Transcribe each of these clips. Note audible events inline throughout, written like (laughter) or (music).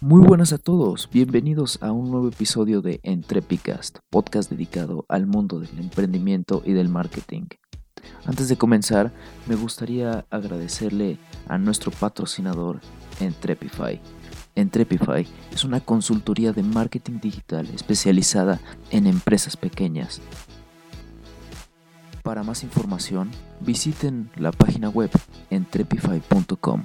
Muy buenas a todos, bienvenidos a un nuevo episodio de Entrepicast, podcast dedicado al mundo del emprendimiento y del marketing. Antes de comenzar, me gustaría agradecerle a nuestro patrocinador Entrepify. Entrepify es una consultoría de marketing digital especializada en empresas pequeñas. Para más información, visiten la página web entrepify.com.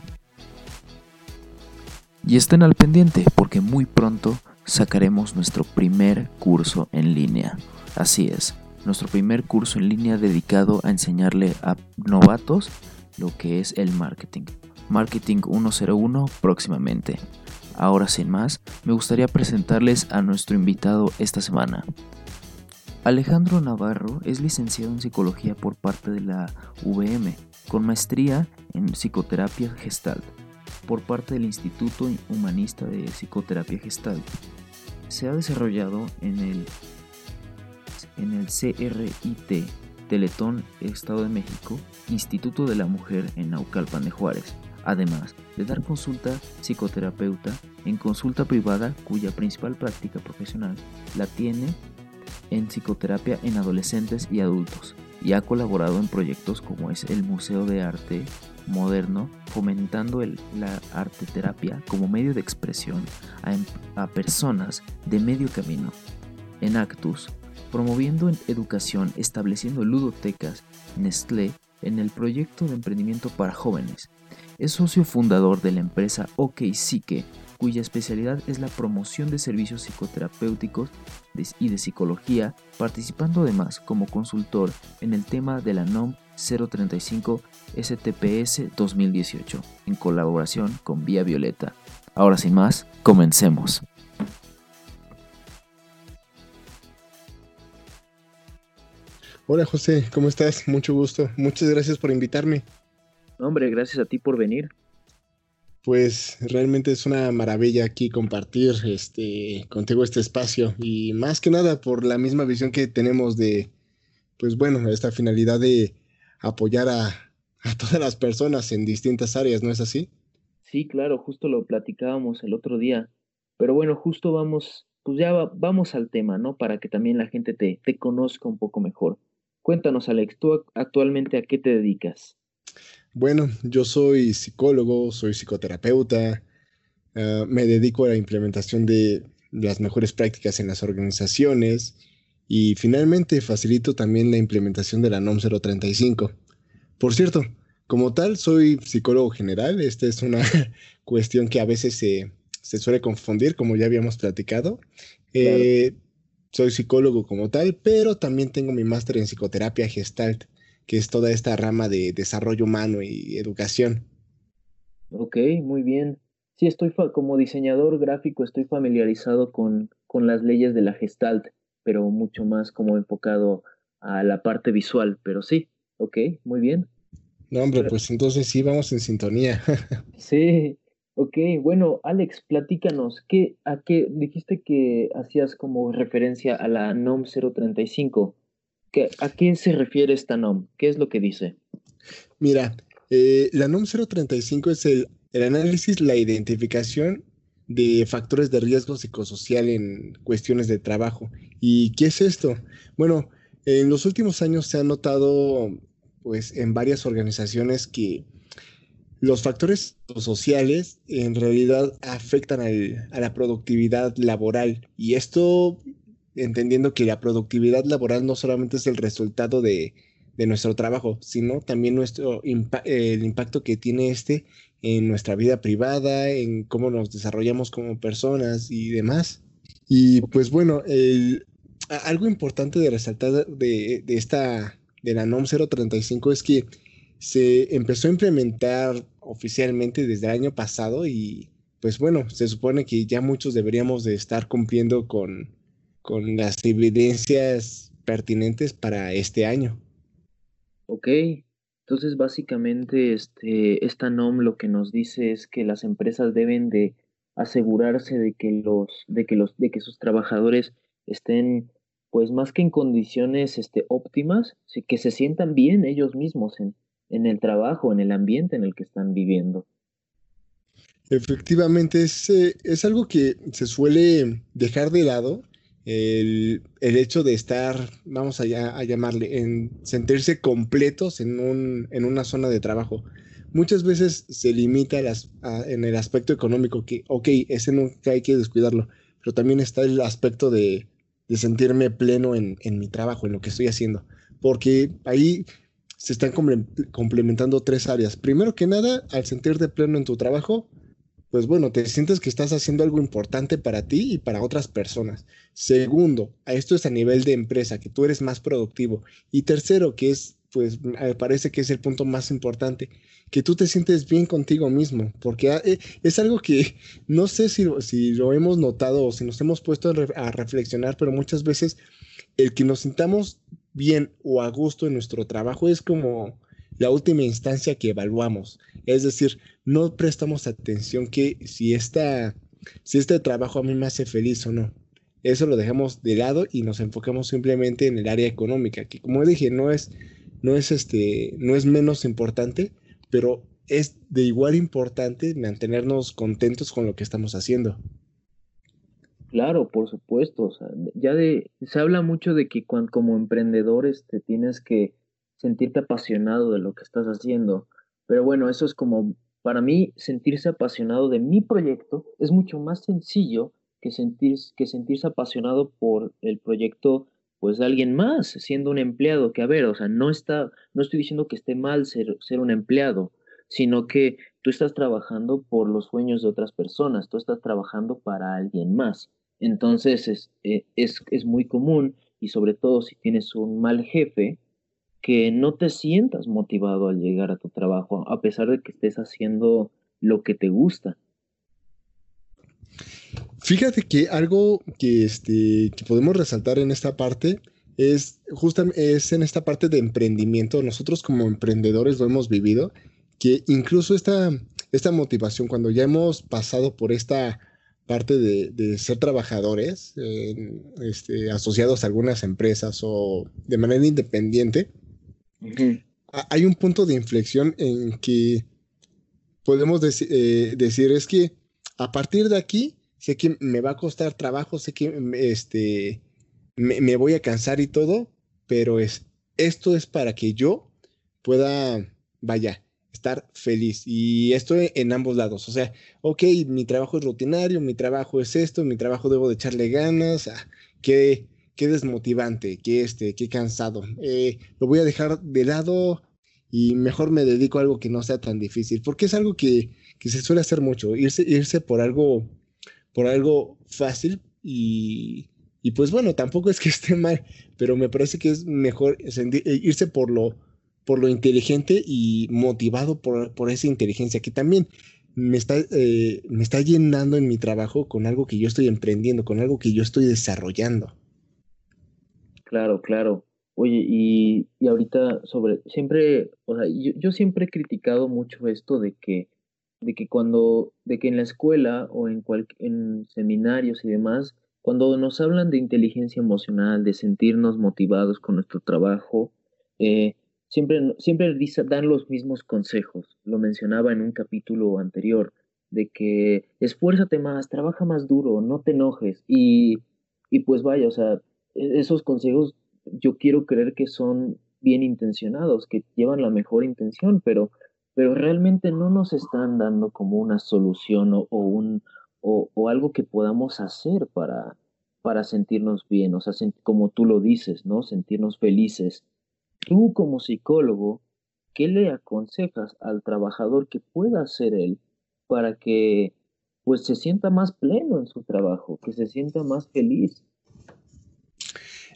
Y estén al pendiente porque muy pronto sacaremos nuestro primer curso en línea. Así es, nuestro primer curso en línea dedicado a enseñarle a novatos lo que es el marketing. Marketing 101 próximamente. Ahora sin más, me gustaría presentarles a nuestro invitado esta semana. Alejandro Navarro es licenciado en psicología por parte de la VM, con maestría en psicoterapia gestalt por parte del Instituto Humanista de Psicoterapia Gestal. Se ha desarrollado en el, en el CRIT, Teletón, Estado de México, Instituto de la Mujer en Naucalpan de Juárez, además de dar consulta psicoterapeuta en consulta privada cuya principal práctica profesional la tiene en psicoterapia en adolescentes y adultos y ha colaborado en proyectos como es el Museo de Arte moderno, fomentando el, la arteterapia como medio de expresión a, em, personas de medio camino. En Actus, promoviendo en educación, estableciendo ludotecas, Nestlé, en el proyecto de emprendimiento para jóvenes. Es socio fundador de la empresa OK Psique, cuya especialidad es la promoción de servicios psicoterapéuticos y de psicología, participando además como consultor en el tema de la NOM 035 STPS 2018, en colaboración con Vía Violeta. Ahora sin más, comencemos. Hola José, ¿cómo estás? Mucho gusto. Muchas gracias por invitarme. Hombre, gracias a ti por venir. Pues realmente es una maravilla aquí compartir este contigo este espacio y más que nada por la misma visión que tenemos de pues bueno, esta finalidad de apoyar a, todas las personas en distintas áreas, ¿no es así? Sí, claro, justo lo platicábamos el otro día. Pero bueno, justo vamos, pues ya vamos al tema, ¿no? Para que también la gente te, te conozca un poco mejor. Cuéntanos, Alex, ¿tú actualmente a qué te dedicas? Bueno, yo soy psicólogo, soy psicoterapeuta, ah, me dedico a la implementación de las mejores prácticas en las organizaciones y finalmente facilito también la implementación de la NOM 035. Por cierto, como tal, soy psicólogo general. Esta es una (laughs) cuestión que a veces se, suele confundir, como ya habíamos platicado. Eh, soy psicólogo como tal, pero también tengo mi máster en psicoterapia gestalt, que es toda esta rama de desarrollo humano y educación. Ok, muy bien. Sí, estoy como diseñador gráfico, estoy familiarizado con, con las leyes de la gestalt pero mucho más como enfocado a la parte visual, pero sí, ok, muy bien. No, hombre, pues entonces sí vamos en sintonía. (laughs) sí, ok, bueno, Alex, platícanos, ¿qué, ¿a qué dijiste que hacías como referencia a la NOM 035? ¿Qué, ¿A qué se refiere esta NOM? ¿Qué es lo que dice? Mira, eh, la NOM 035 es el, el análisis, la identificación de factores de riesgo psicosocial en cuestiones de trabajo. ¿Y qué es esto? Bueno, en los últimos años se ha notado pues en varias organizaciones que los factores sociales en realidad afectan a la productividad laboral y esto entendiendo que la productividad laboral no solamente es el resultado de, de nuestro trabajo, sino también nuestro el impacto que tiene este en nuestra vida privada, en cómo nos desarrollamos como personas y demás. Y pues bueno, algo importante de resaltar de, de, esta, de la NOM 035 es que se empezó a implementar oficialmente desde el año pasado y pues bueno, se supone que ya muchos deberíamos de estar cumpliendo con, con las evidencias pertinentes para este año. Ok, entonces, básicamente, este, esta NOM lo que nos dice es que las empresas deben de asegurarse de que los, de que los, de que sus trabajadores estén, pues más que en condiciones este, óptimas, que se sientan bien ellos mismos en, en el trabajo, en el ambiente en el que están viviendo. Efectivamente, es, eh, es algo que se suele dejar de lado, el, hecho de estar, vamos a, a, llamarle, en sentirse completos en, un, en una zona de trabajo. Muchas veces se limita las, en el aspecto económico, que, ok, ese nunca hay que descuidarlo, pero también está el aspecto de, de sentirme pleno en, en, mi trabajo, en lo que estoy haciendo, porque ahí se están complementando tres áreas. Primero que nada, al sentirte pleno en tu trabajo, pues bueno, te sientes que estás haciendo algo importante para ti y para otras personas. Segundo, esto es a nivel de empresa, que tú eres más productivo. Y tercero, que es, pues me parece que es el punto más importante, que tú te sientes bien contigo mismo, porque ah, eh, es algo que (laughs) no sé si, si lo hemos notado o si nos hemos puesto a reflexionar, pero muchas veces el que nos sintamos bien o a gusto en nuestro trabajo es como la última instancia que evaluamos. Es decir, no prestamos atención que si, esta, si este trabajo a mí me hace feliz o no. Eso lo dejamos de lado y nos enfocamos simplemente en el área económica, que como dije, no es, no es, este, no es menos importante, pero es de igual importante mantenernos contentos con lo que estamos haciendo. Claro, por supuesto. ya de, se habla mucho de que cuando, como emprendedores te tienes que sentirte apasionado de lo que estás haciendo. Pero bueno, eso es como, para mí, sentirse apasionado de mi proyecto es mucho más sencillo que, sentir, que sentirse apasionado por el proyecto pues de alguien más, siendo un empleado, que a ver, o sea, no está, no estoy diciendo que esté mal ser, ser un empleado, sino que tú estás trabajando por los sueños de otras personas, tú estás trabajando para alguien más. Entonces es, eh, es, es muy común y sobre todo si tienes un mal jefe, que no te sientas motivado al llegar a tu trabajo, a pesar de que estés haciendo lo que te gusta. Fíjate que algo que, este, que podemos resaltar en esta parte es justamente es en esta parte de emprendimiento. Nosotros como emprendedores lo hemos vivido, que incluso esta, esta motivación, cuando ya hemos pasado por esta parte de, ser trabajadores este, asociados a algunas empresas o de manera independiente, hay un punto de inflexión en que podemos eh, decir es que a partir de aquí sé que me va a costar trabajo, sé que este, me, voy a cansar y todo, pero es, esto es para que yo pueda, vaya, estar feliz. Y esto en ambos lados. O sea, ok, mi trabajo es rutinario, mi trabajo es esto, mi trabajo debo de echarle ganas, ah, que qué desmotivante, qué este, qué cansado. Eh, lo voy a dejar de lado y mejor me dedico a algo que no sea tan difícil, porque es algo que, se suele hacer mucho, irse, irse por algo, por algo fácil y, pues bueno, tampoco es que (laughs) esté mal, pero me parece que es mejor eh, irse por lo, por lo inteligente y motivado por, por esa inteligencia, que también me está, eh, me está llenando en mi trabajo con algo que yo estoy emprendiendo, con algo que yo estoy desarrollando. Claro, claro. Oye, y, y ahorita sobre, siempre, o sea, yo, yo, siempre he criticado mucho esto de que, de que cuando, de que en la escuela o en, cual, en seminarios y demás, cuando nos hablan de inteligencia emocional, de sentirnos motivados con nuestro trabajo, eh, siempre, siempre dan los mismos consejos. Lo mencionaba en un capítulo anterior, de que esfuérzate más, trabaja más duro, no te enojes. Y, y pues vaya, o sea, esos consejos yo quiero creer que son bien intencionados, que llevan la mejor intención, pero, pero realmente no nos están dando como una solución o, un, o, algo que podamos hacer para, para sentirnos bien, o sea, como tú lo dices, ¿no? Sentirnos felices. Tú como psicólogo, ¿qué le aconsejas al trabajador que pueda hacer él para que pues se sienta más pleno en su trabajo, que se sienta más feliz?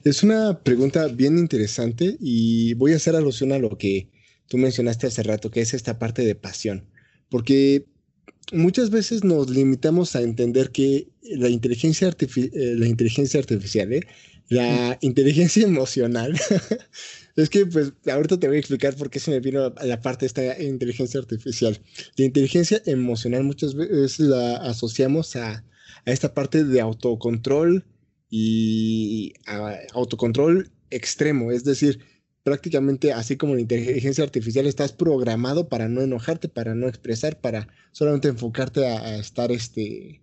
Es una pregunta bien interesante y voy a hacer alusión a lo que tú mencionaste hace rato, que es esta parte de pasión, porque muchas veces nos limitamos a entender que la inteligencia, eh, la inteligencia artificial, ¿eh? la inteligencia emocional, (laughs) es que pues ahorita te voy a explicar por qué se me vino a la parte de esta inteligencia artificial. La inteligencia emocional muchas veces la asociamos a, a esta parte de autocontrol, y autocontrol extremo, es decir, prácticamente así como la inteligencia artificial estás programado para no enojarte, para no expresar, para solamente enfocarte a, estar este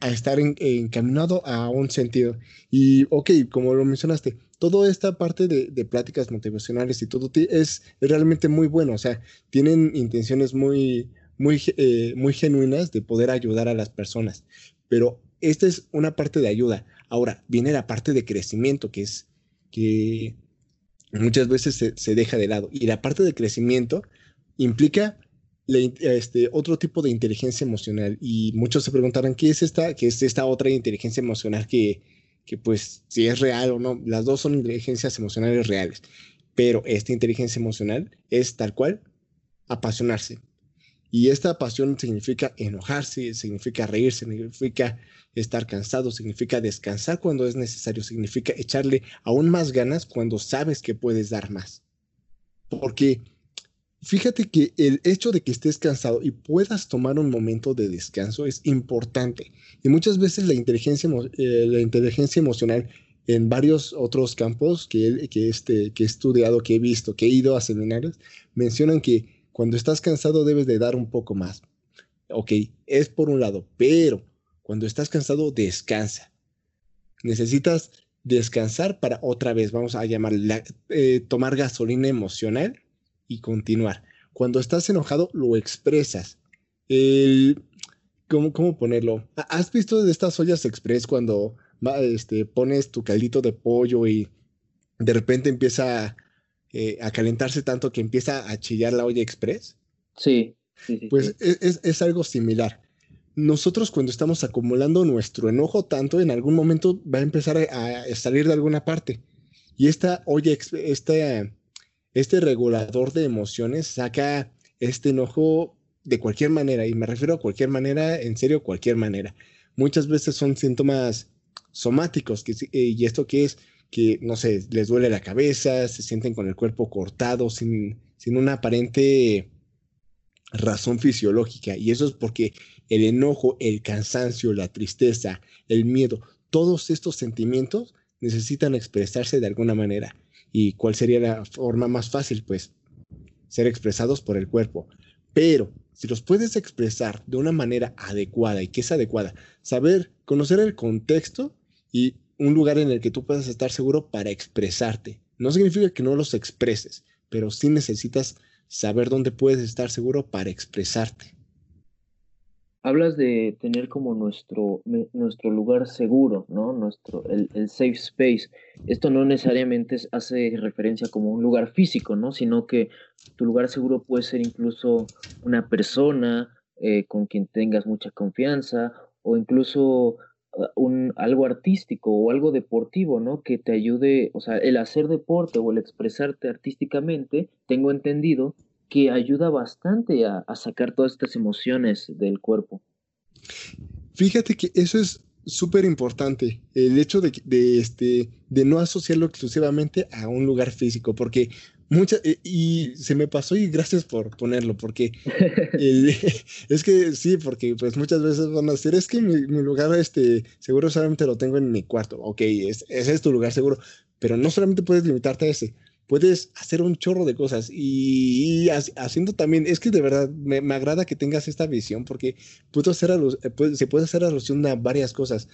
a estar encaminado a un sentido. Y ok, como lo mencionaste, toda esta parte de, pláticas motivacionales y todo es, realmente muy bueno, o sea, tienen intenciones muy, muy, eh, muy genuinas de poder ayudar a las personas, pero esta es una parte de ayuda. Ahora, viene la parte de crecimiento, que es que muchas veces se, deja de lado. Y la parte de crecimiento implica este, otro tipo de inteligencia emocional. Y muchos se preguntarán, ¿qué es esta? ¿Qué es esta otra inteligencia emocional que, que pues si es real o no? Las dos son inteligencias emocionales reales. Pero esta inteligencia emocional es tal cual apasionarse. Y esta pasión significa enojarse, significa reírse, significa estar cansado, significa descansar cuando es necesario, significa echarle aún más ganas cuando sabes que puedes dar más. Porque fíjate que el hecho de que estés cansado y puedas tomar un momento de descanso es importante. Y muchas veces la inteligencia, eh, la inteligencia emocional en varios otros campos que, que, este, que he estudiado, que he visto, que he ido a seminarios, mencionan que cuando estás cansado debes de dar un poco más. Ok, es por un lado, pero cuando estás cansado, descansa. Necesitas descansar para otra vez, vamos a llamarle, eh, tomar gasolina emocional y continuar. Cuando estás enojado, lo expresas. ¿cómo, ¿Cómo ponerlo? ¿Has visto de estas ollas express cuando este, pones tu caldito de pollo y de repente empieza eh, a calentarse tanto que empieza a chillar la olla express? Sí. pues e, Es, es, algo similar nosotros cuando estamos acumulando nuestro enojo tanto, en algún momento va a empezar a, salir de alguna parte. Y esta, oye, este, este regulador de emociones saca este enojo de cualquier manera, y me refiero a cualquier manera, en serio, cualquier manera. Muchas veces son síntomas somáticos, que, eh, y esto que es que, no sé, les duele la cabeza, se sienten con el cuerpo cortado, sin, sin una aparente razón fisiológica. Y eso es porque el enojo, el cansancio, la tristeza, el miedo, todos estos sentimientos necesitan expresarse de alguna manera. ¿Y cuál sería la forma más fácil? Pues ser expresados por el cuerpo. Pero si los puedes expresar de una manera adecuada, ¿y que es adecuada? Saber, conocer el contexto y un lugar en el que tú puedas estar seguro para expresarte. No significa que no los expreses, pero sí necesitas saber dónde puedes estar seguro para expresarte hablas de tener como nuestro, nuestro lugar seguro, ¿no? Nuestro, el, safe space. Esto no necesariamente hace referencia como un lugar físico, ¿no? Sino que tu lugar seguro puede ser incluso una persona eh, con quien tengas mucha confianza o incluso un, algo artístico o algo deportivo, ¿no? Que te ayude, o sea, el hacer deporte o el expresarte artísticamente, tengo entendido que ayuda bastante a, sacar todas estas emociones del cuerpo. Fíjate que eso es súper importante, el hecho de, de, este, de no asociarlo exclusivamente a un lugar físico, porque muchas, eh, y se me pasó y gracias por ponerlo, porque (laughs) es que sí, porque pues muchas veces van a decir, es que mi, lugar este, seguro solamente lo tengo en mi cuarto, ok, ese es tu lugar seguro, pero no solamente puedes limitarte a ese, puedes hacer un chorro de cosas y, haciendo también, es que de verdad me, agrada que tengas esta visión porque puedo hacer eh, se puede hacer alusión a varias cosas.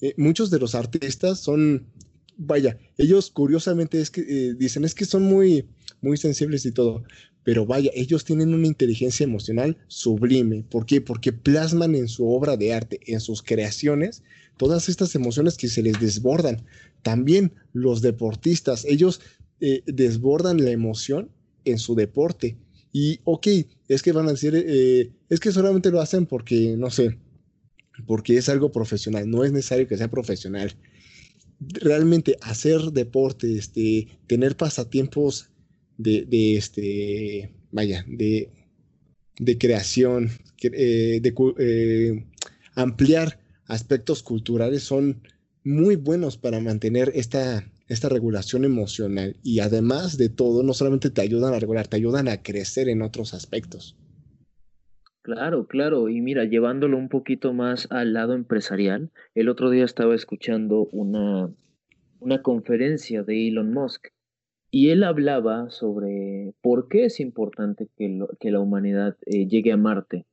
Eh, muchos de los artistas son, vaya, ellos curiosamente es que eh, dicen es que son muy, muy sensibles y todo, pero vaya, ellos tienen una inteligencia emocional sublime. ¿Por qué? Porque plasman en su obra de arte, en sus creaciones, todas estas emociones que se les desbordan. También los deportistas, ellos eh, desbordan la emoción en su deporte. Y, ok, es que van a decir, eh, es que solamente lo hacen porque, no sé, porque es algo profesional, no es necesario que sea profesional. Realmente hacer deporte, este, tener pasatiempos de, este, vaya, de, de creación, eh, ampliar aspectos culturales son muy buenos para mantener esta, esta regulación emocional y además de todo, no solamente te ayudan a regular, te ayudan a crecer en otros aspectos. Claro, claro. Y mira, llevándolo un poquito más al lado empresarial, el otro día estaba escuchando una, una conferencia de Elon Musk y él hablaba sobre por qué es importante que, que la humanidad eh, llegue a Marte.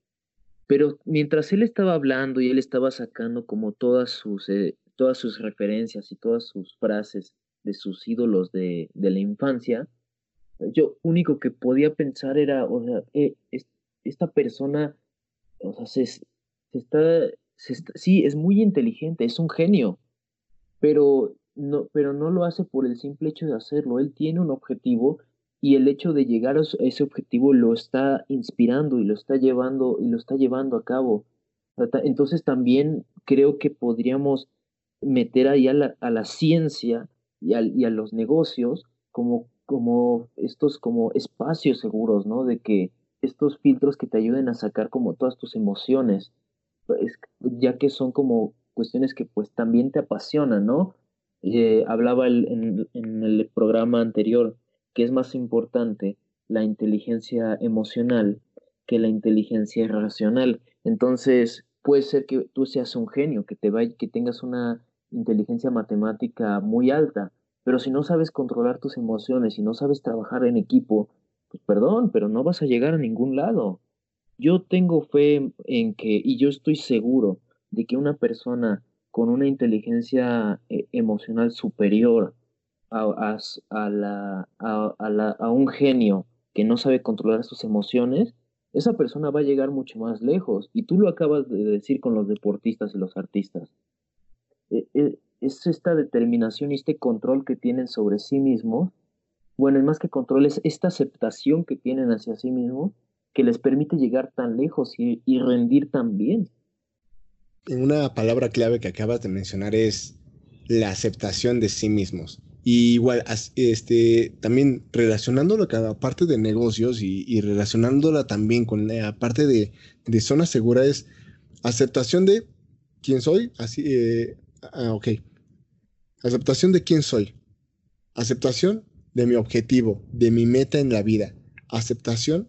Pero mientras él estaba hablando y él estaba sacando como todas sus, eh, todas sus referencias y todas sus frases de sus ídolos de, de la infancia, yo único que podía pensar era, o sea, eh, esta persona, o sea, se, está, sí, es muy inteligente, es un genio, pero no, pero no lo hace por el simple hecho de hacerlo. Él tiene un objetivo y el hecho de llegar a ese objetivo lo está inspirando y lo está llevando y lo está llevando a cabo. Entonces también creo que podríamos meter ahí a la ciencia y a, y a, los negocios como, como estos como espacios seguros, ¿no? De que estos filtros que te ayuden a sacar como todas tus emociones, pues, ya que son como cuestiones que pues también te apasionan, ¿no? Eh, hablaba en, el programa anterior que es más importante la inteligencia emocional que la inteligencia racional. Entonces, puede ser que tú seas un genio, que, te vaya, que tengas una inteligencia matemática muy alta, pero si no sabes controlar tus emociones, y no sabes trabajar en equipo, pues perdón, pero no vas a llegar a ningún lado. Yo tengo fe en que, y yo estoy seguro de que una persona con una inteligencia eh, emocional superior a, a, la, a, un genio que no sabe controlar sus emociones, esa persona va a llegar mucho más lejos. Y tú lo acabas de decir con los deportistas y los artistas. E, e, es esta determinación y este control que tienen sobre sí mismos. Bueno, y más que control, es esta aceptación que tienen hacia sí mismos que les permite llegar tan lejos y, rendir tan bien una palabra clave que acabas de mencionar es la aceptación de sí mismos. Y igual, este, también relacionándolo con la parte de negocios y, relacionándola también con la parte de, zona segura es aceptación de quién soy, así, eh, ah, ok. Aceptación de quién soy. Aceptación de mi objetivo, de mi meta en la vida. Aceptación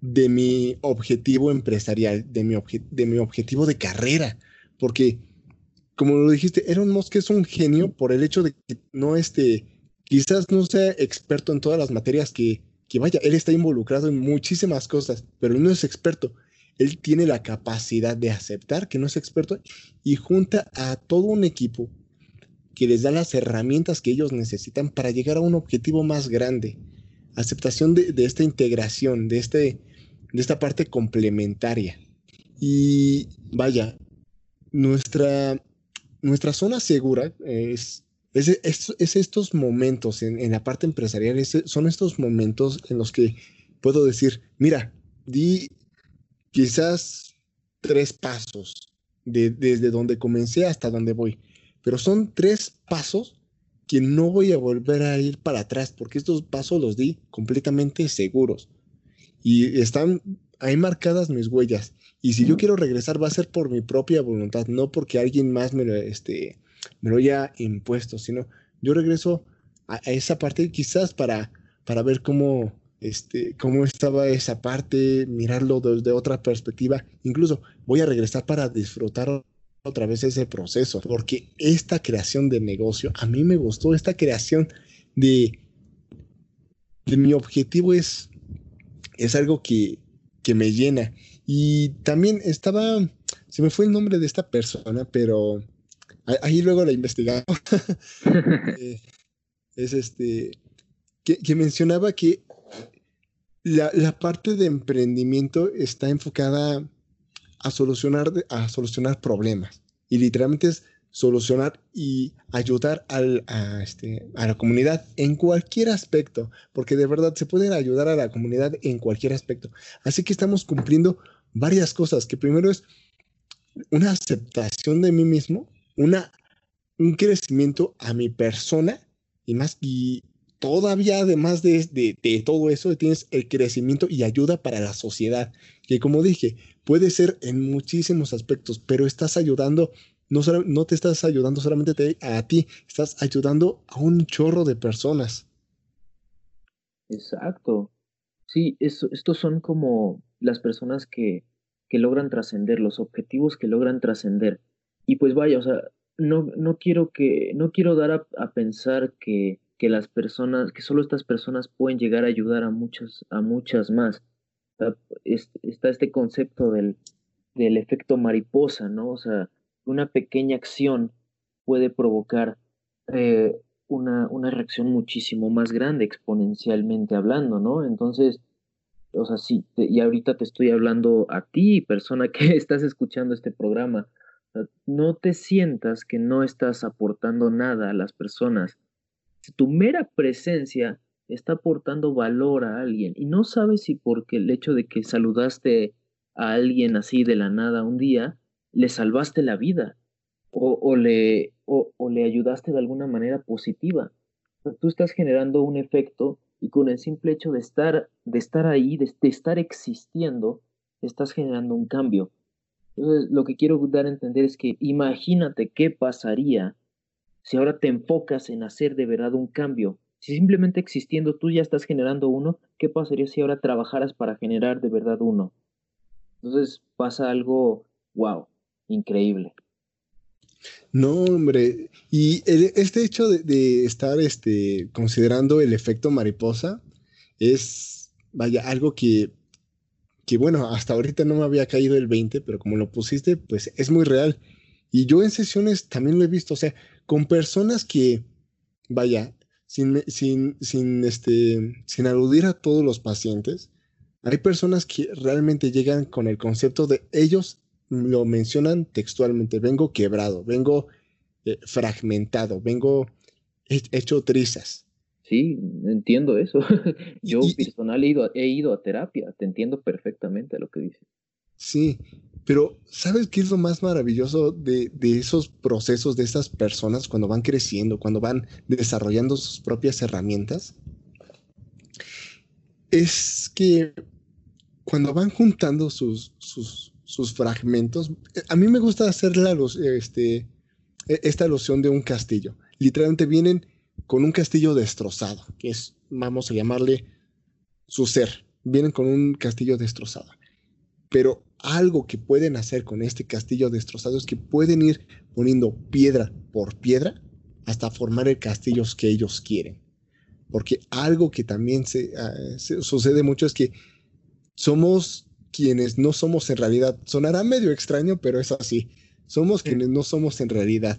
de mi objetivo empresarial, de mi, objetivo de carrera, porque, como lo dijiste, Elon Musk es un genio por el hecho de que no este, quizás no sea experto en todas las materias que, que vaya, él está involucrado en muchísimas cosas, pero no es experto. Él tiene la capacidad de aceptar que no es experto y junta a todo un equipo que les da las herramientas que ellos necesitan para llegar a un objetivo más grande. Aceptación de, de esta integración, de, este, de esta parte complementaria. Y vaya, nuestra, nuestra zona segura es, es, estos momentos en, la parte empresarial, son estos momentos en los que puedo decir, mira, di quizás tres pasos desde donde comencé hasta donde voy, pero son tres pasos que no voy a volver a ir para atrás porque estos pasos los di completamente seguros. Y están ahí marcadas mis huellas. Y si yo quiero regresar va a ser por mi propia voluntad, no porque alguien más me lo, este, me lo haya impuesto, sino yo regreso a, esa parte quizás para, para ver cómo, este, cómo estaba esa parte, mirarlo desde otra perspectiva. Incluso voy a regresar para disfrutar otra vez ese proceso, porque esta creación de negocio, a mí me gustó esta creación de, de mi objetivo es, es algo que, que me llena. Y también estaba, se me fue el nombre de esta persona, pero ahí luego la investigamos. (laughs) (laughs) Eh, es este, que, mencionaba que la, la, parte de emprendimiento está enfocada a solucionar, a solucionar problemas. Y literalmente es solucionar y ayudar al, a, este, a la comunidad en cualquier aspecto, porque de verdad se puede ayudar a la comunidad en cualquier aspecto. Así que estamos cumpliendo varias cosas, que primero es una aceptación de mí mismo, una, un crecimiento a mi persona y más, y todavía además de, de, todo eso tienes el crecimiento y ayuda para la sociedad, que como dije, puede ser en muchísimos aspectos, pero estás ayudando no, te estás ayudando solamente a ti, estás ayudando a un chorro de personas. Exacto. Sí, estos son como las personas que, que logran trascender, los objetivos que logran trascender. Y pues vaya, o sea, no, no quiero que, no quiero dar a, pensar que, que las personas, que solo estas personas pueden llegar a ayudar a muchas, a muchas más. Está este concepto del, del efecto mariposa, ¿no? O sea, una pequeña acción puede provocar eh, una, una, reacción muchísimo más grande, exponencialmente hablando, ¿no? Entonces, o sea, sí, y ahorita te estoy hablando a ti, persona que (laughs) estás escuchando este programa, no te sientas que no estás aportando nada a las personas. Si tu mera presencia está aportando valor a alguien y no sabes si porque el hecho de que saludaste a alguien así de la nada un día, le salvaste la vida o, le, o, le ayudaste de alguna manera positiva. tú estás generando un efecto y con el simple hecho de estar, de estar ahí, de, estar existiendo, estás generando un cambio. Entonces, lo que quiero dar a entender es que imagínate qué pasaría si ahora te enfocas en hacer de verdad un cambio. Si simplemente existiendo tú ya estás generando uno, ¿qué pasaría si ahora trabajaras para generar de verdad uno? Entonces pasa algo, wow, increíble. No, hombre. Y este hecho de, estar este, considerando el efecto mariposa es, vaya, algo que, que, bueno, hasta ahorita no me había caído el 20, pero como lo pusiste, pues es muy real. Y yo en sesiones también lo he visto, o sea, con personas que, vaya, sin, sin, sin, este, sin aludir a todos los pacientes, hay personas que realmente llegan con el concepto de ellos lo mencionan textualmente, vengo quebrado, vengo eh, fragmentado, vengo hecho trizas. Sí, entiendo eso. (laughs) Yo personal he ido, he ido a terapia, te entiendo perfectamente lo que dices. Sí, pero ¿sabes qué es lo más maravilloso de, esos procesos, de esas personas cuando van creciendo, cuando van desarrollando sus propias herramientas? Es que cuando van juntando sus, sus, sus fragmentos. A mí me gusta hacer la, este, e, esta alusión de un castillo. Literalmente vienen con un castillo destrozado, que es, vamos a llamarle su ser. Vienen con un castillo destrozado. Pero algo que pueden hacer con este castillo destrozado es que pueden ir poniendo piedra por piedra hasta formar el castillo que ellos quieren. Porque algo que también se, ah, se sucede mucho es que somos quienes no somos en realidad. Sonará medio extraño, pero es así. Somos quienes no somos en realidad.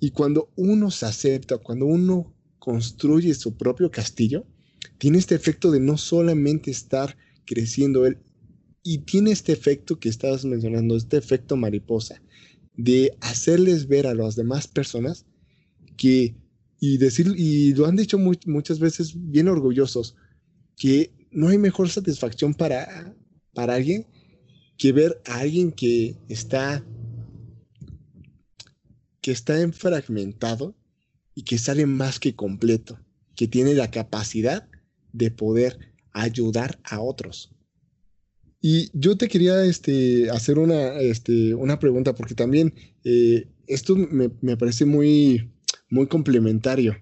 Y cuando uno se acepta, cuando uno construye su propio castillo, tiene este efecto de no solamente estar creciendo él, y tiene este efecto que estabas mencionando, este efecto mariposa, de hacerles ver a las demás personas que, y decir, y lo han dicho muchas veces bien orgullosos, que no hay mejor satisfacción para, para alguien que ver a alguien que está que está enfragmentado y que sale más que completo, que tiene la capacidad de poder ayudar a otros. Y yo te quería este, hacer una, este, una pregunta, porque también eh, esto me, me, parece muy, muy complementario.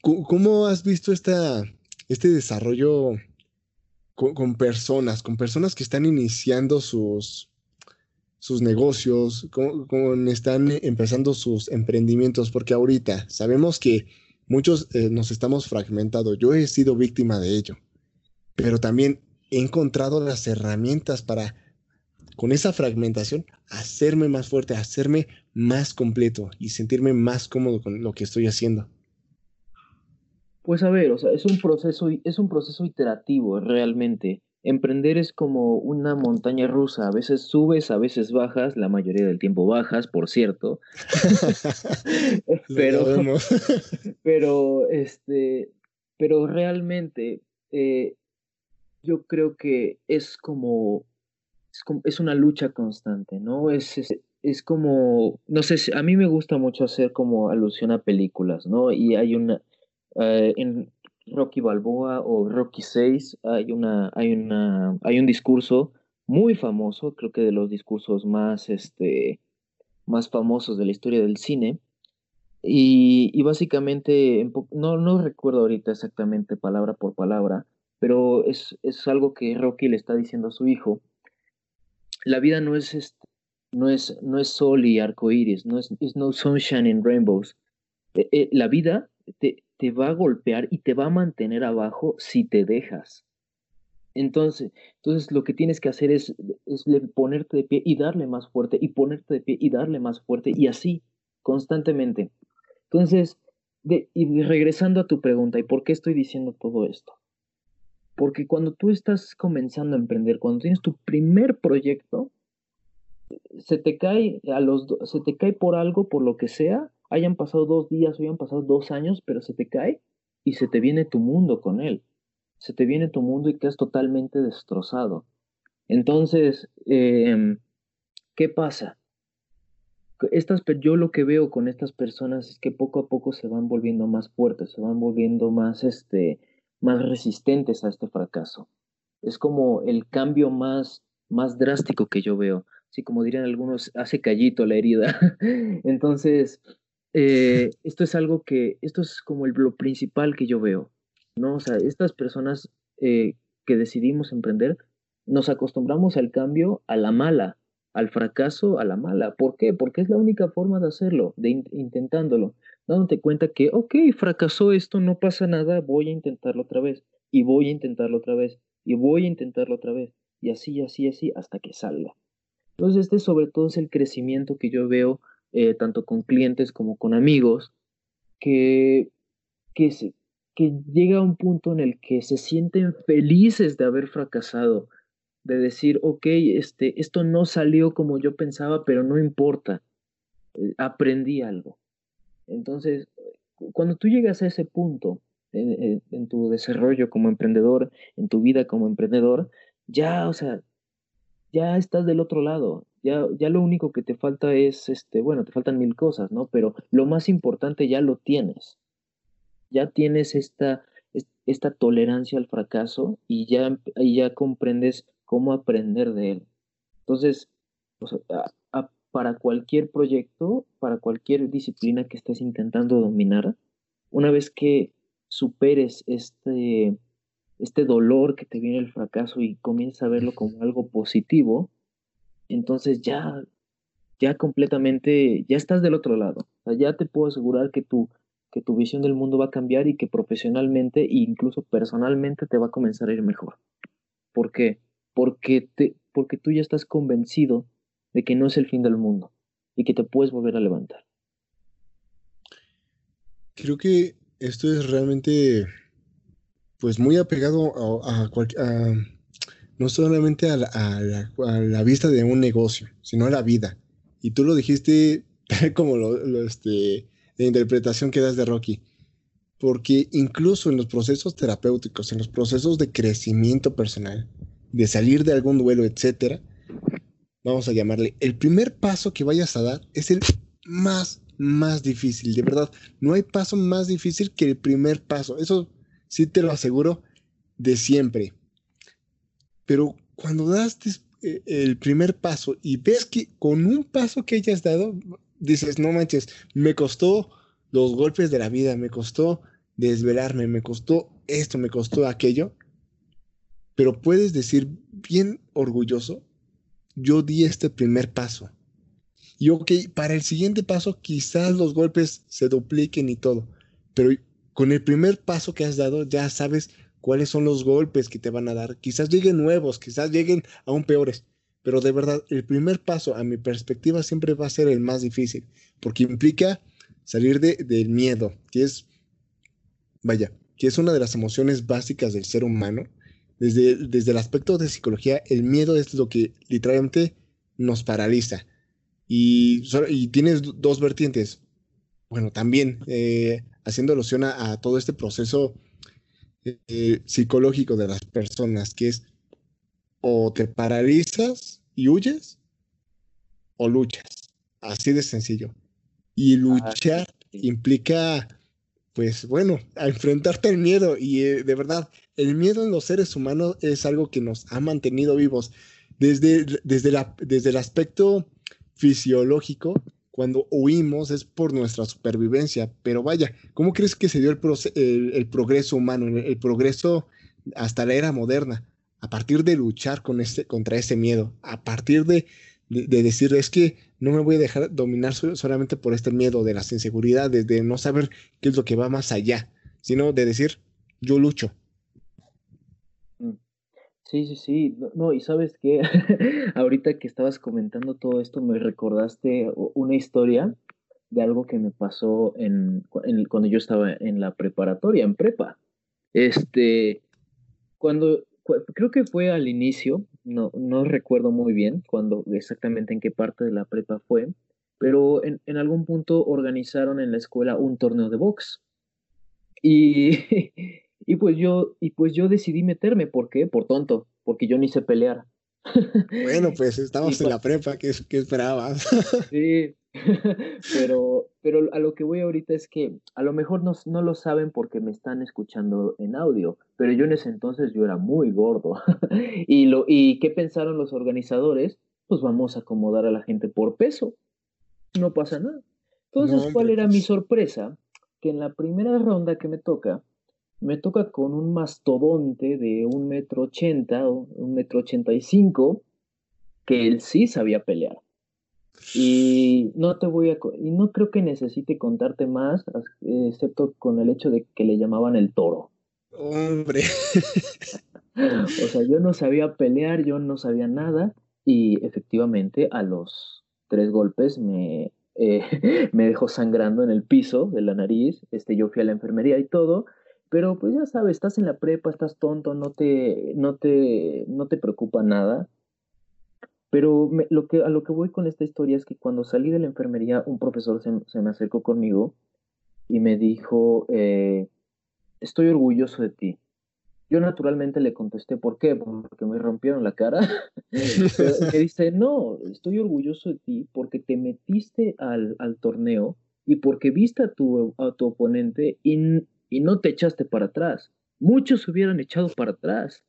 ¿Cómo has visto esta, este desarrollo con, personas, con personas que están iniciando sus, sus negocios, con, están empezando sus emprendimientos, porque ahorita sabemos que muchos eh, nos estamos fragmentando. Yo he sido víctima de ello, pero también he encontrado las herramientas para, con esa fragmentación, hacerme más fuerte, hacerme más completo y sentirme más cómodo con lo que estoy haciendo. Pues a ver, o sea, es un proceso, es un proceso iterativo realmente. Emprender es como una montaña rusa, a veces subes, a veces bajas, la mayoría del tiempo bajas, por cierto. (laughs) pero, (laughs) pero, este, pero realmente eh, yo creo que es como, es como, es una lucha constante, ¿no? Es, es, es como, no sé, a mí me gusta mucho hacer como alusión a películas, ¿no? Y hay una, eh, en Rocky Balboa o Rocky 6 hay, una, hay, una, hay un discurso muy famoso, creo que de los discursos más, este, más famosos de la historia del cine. Y, y básicamente, no, no recuerdo ahorita exactamente palabra por palabra, pero es, es algo que Rocky le está diciendo a su hijo. La vida no es, este, no es, no es sol y arco iris, no es no sunshine and rainbows Eh, eh, la vida te, te va a golpear y te va a mantener abajo si te dejas. Entonces, entonces lo que tienes que hacer es, es, ponerte de pie y darle más fuerte y ponerte de pie y darle más fuerte y así constantemente. Entonces, de, y regresando a tu pregunta, ¿y por qué estoy diciendo todo esto? Porque cuando tú estás comenzando a emprender, cuando tienes tu primer proyecto, se te cae a los se te cae por algo, por lo que sea, hayan pasado dos días hayan pasado dos años, pero se te cae y se te viene tu mundo con él. Se te viene tu mundo y quedas totalmente destrozado. Entonces, em, ¿qué pasa? Estas, yo lo que veo con estas personas es que poco a poco se van volviendo más fuertes, se van volviendo más, este, más resistentes a este fracaso. Es como el cambio más, más drástico que yo veo. Así como dirían algunos, hace callito la herida. (laughs) Entonces, eh, esto es algo que, esto es como el, lo principal que yo veo, ¿no? O sea, estas personas eh, que decidimos emprender, nos acostumbramos al cambio a la mala, al fracaso a la mala. ¿Por qué? Porque es la única forma de hacerlo, de intentándolo dándote cuenta que, ok, fracasó esto, no pasa nada, voy a intentarlo otra vez, y voy a intentarlo otra vez, y voy a intentarlo otra vez, y así, así, así, hasta que salga. Entonces, este sobre todo es el crecimiento que yo veo eh, tanto con clientes como con amigos, que, que, se, que llega a un punto en el que se sienten felices de haber fracasado, de decir, ok, este, esto no salió como yo pensaba, pero no importa, eh, aprendí algo. Entonces, cuando tú llegas a ese punto en, tu desarrollo como emprendedor, en tu vida como emprendedor, ya, o sea, ya estás del otro lado. Ya, ya lo único que te falta es, este, bueno, te faltan mil cosas, ¿no? Pero lo más importante ya lo tienes. Ya tienes esta, esta tolerancia al fracaso y ya, ya comprendes cómo aprender de él. Entonces, para cualquier proyecto, para cualquier disciplina que estés intentando dominar, una vez que superes este, este dolor que te viene el fracaso y comienzas a verlo como algo positivo, entonces ya, ya completamente, ya estás del otro lado. ya te puedo asegurar que tu, que tu visión del mundo va a cambiar y que profesionalmente e incluso personalmente te va a comenzar a ir mejor. ¿Por qué? Porque, te, porque tú ya estás convencido de que no es el fin del mundo y que te puedes volver a levantar. Creo que esto es realmente, pues muy apegado a, no solamente a la, vista de un negocio, sino a la vida. Y tú lo dijiste (laughs) como lo, este, la interpretación que das de Rocky. Porque incluso en los procesos terapéuticos, en los procesos de crecimiento personal, de salir de algún duelo, etcétera, vamos a llamarle, el primer paso que vayas a dar es el más, más difícil. De verdad, no hay paso más difícil que el primer paso. Eso sí te lo aseguro de siempre. Pero cuando das eh, el primer paso y ves que con un paso que hayas dado, dices, no manches, me costó los golpes de la vida, me costó desvelarme, me costó esto, me costó aquello. Pero puedes decir bien orgulloso, yo di este primer paso. Y ok, para el siguiente paso quizás los golpes se dupliquen y todo, pero con el primer paso que has dado ya sabes cuáles son los golpes que te van a dar. Quizás lleguen nuevos, quizás lleguen aún peores, pero de verdad el primer paso a mi perspectiva siempre va a ser el más difícil, porque implica salir de, del miedo, que es, vaya, que es una de las emociones básicas del ser humano desde, el aspecto de psicología, el miedo es lo que literalmente nos paraliza. Y, y tienes dos vertientes. Bueno, también eh, haciendo alusión a, todo este proceso eh, psicológico de las personas, que es o te paralizas y huyes o luchas. Así de sencillo. Y luchar implica, pues bueno, a enfrentarte al miedo. Y eh, de verdad, el miedo en los seres humanos es algo que nos ha mantenido vivos. Desde, desde, la, desde el aspecto fisiológico, cuando huimos es por nuestra supervivencia. Pero vaya, ¿cómo crees que se dio el, progreso humano, el, progreso hasta la era moderna? A partir de luchar con este, contra ese miedo, a partir de, de, decir, es que no me voy a dejar dominar solamente por este miedo de las inseguridades, de no saber qué es lo que va más allá, sino de decir, yo lucho. Sí, sí, sí. No, y sabes qué, (laughs) ahorita que estabas comentando todo esto, me recordaste una historia de algo que me pasó en, cuando yo estaba en la preparatoria, en prepa. Este, cuando, creo que fue al inicio, no, no recuerdo muy bien cuando exactamente en qué parte de la prepa fue, pero en, en algún punto organizaron en la escuela un torneo de box. Y, (laughs) y, pues yo, y pues yo decidí meterme, ¿por qué? Por tonto, porque yo ni sé pelear. Bueno, (laughs) pues estamos en la prepa, ¿qué, qué esperabas? (laughs) Sí, (laughs) pero, pero a lo que voy ahorita es que a lo mejor no, no, lo saben porque me están escuchando en audio, pero yo en ese entonces yo era muy gordo. y, lo, ¿Y qué pensaron los organizadores? Pues vamos a acomodar a la gente por peso. No pasa nada. Entonces, ¿cuál era mi pues sorpresa? Que en la primera ronda que me toca, me toca con un mastodonte de un metro ochenta o un metro ochenta y cinco, que él sí sabía pelear. Y no te voy a y no creo que necesite contarte más, excepto con el hecho de que le llamaban el toro. Hombre. o sea, yo no sabía pelear, yo no sabía nada y efectivamente a los tres golpes me, eh, (laughs) me dejó sangrando en el piso de la nariz. Este, yo fui a la enfermería y todo, pero pues ya sabes, estás en la prepa, estás tonto, no te, no te, no te preocupa nada. Pero lo que, a lo que voy con esta historia es que cuando salí de la enfermería, un profesor se, me acercó conmigo y me dijo, eh, estoy orgulloso de ti. Yo naturalmente le contesté, ¿por qué? Porque me rompieron la cara. (laughs) me (laughs) dice, no, estoy orgulloso de ti porque te metiste al, al torneo y porque viste a tu, a tu oponente y, y, no te echaste para atrás. Muchos hubieran echado para atrás,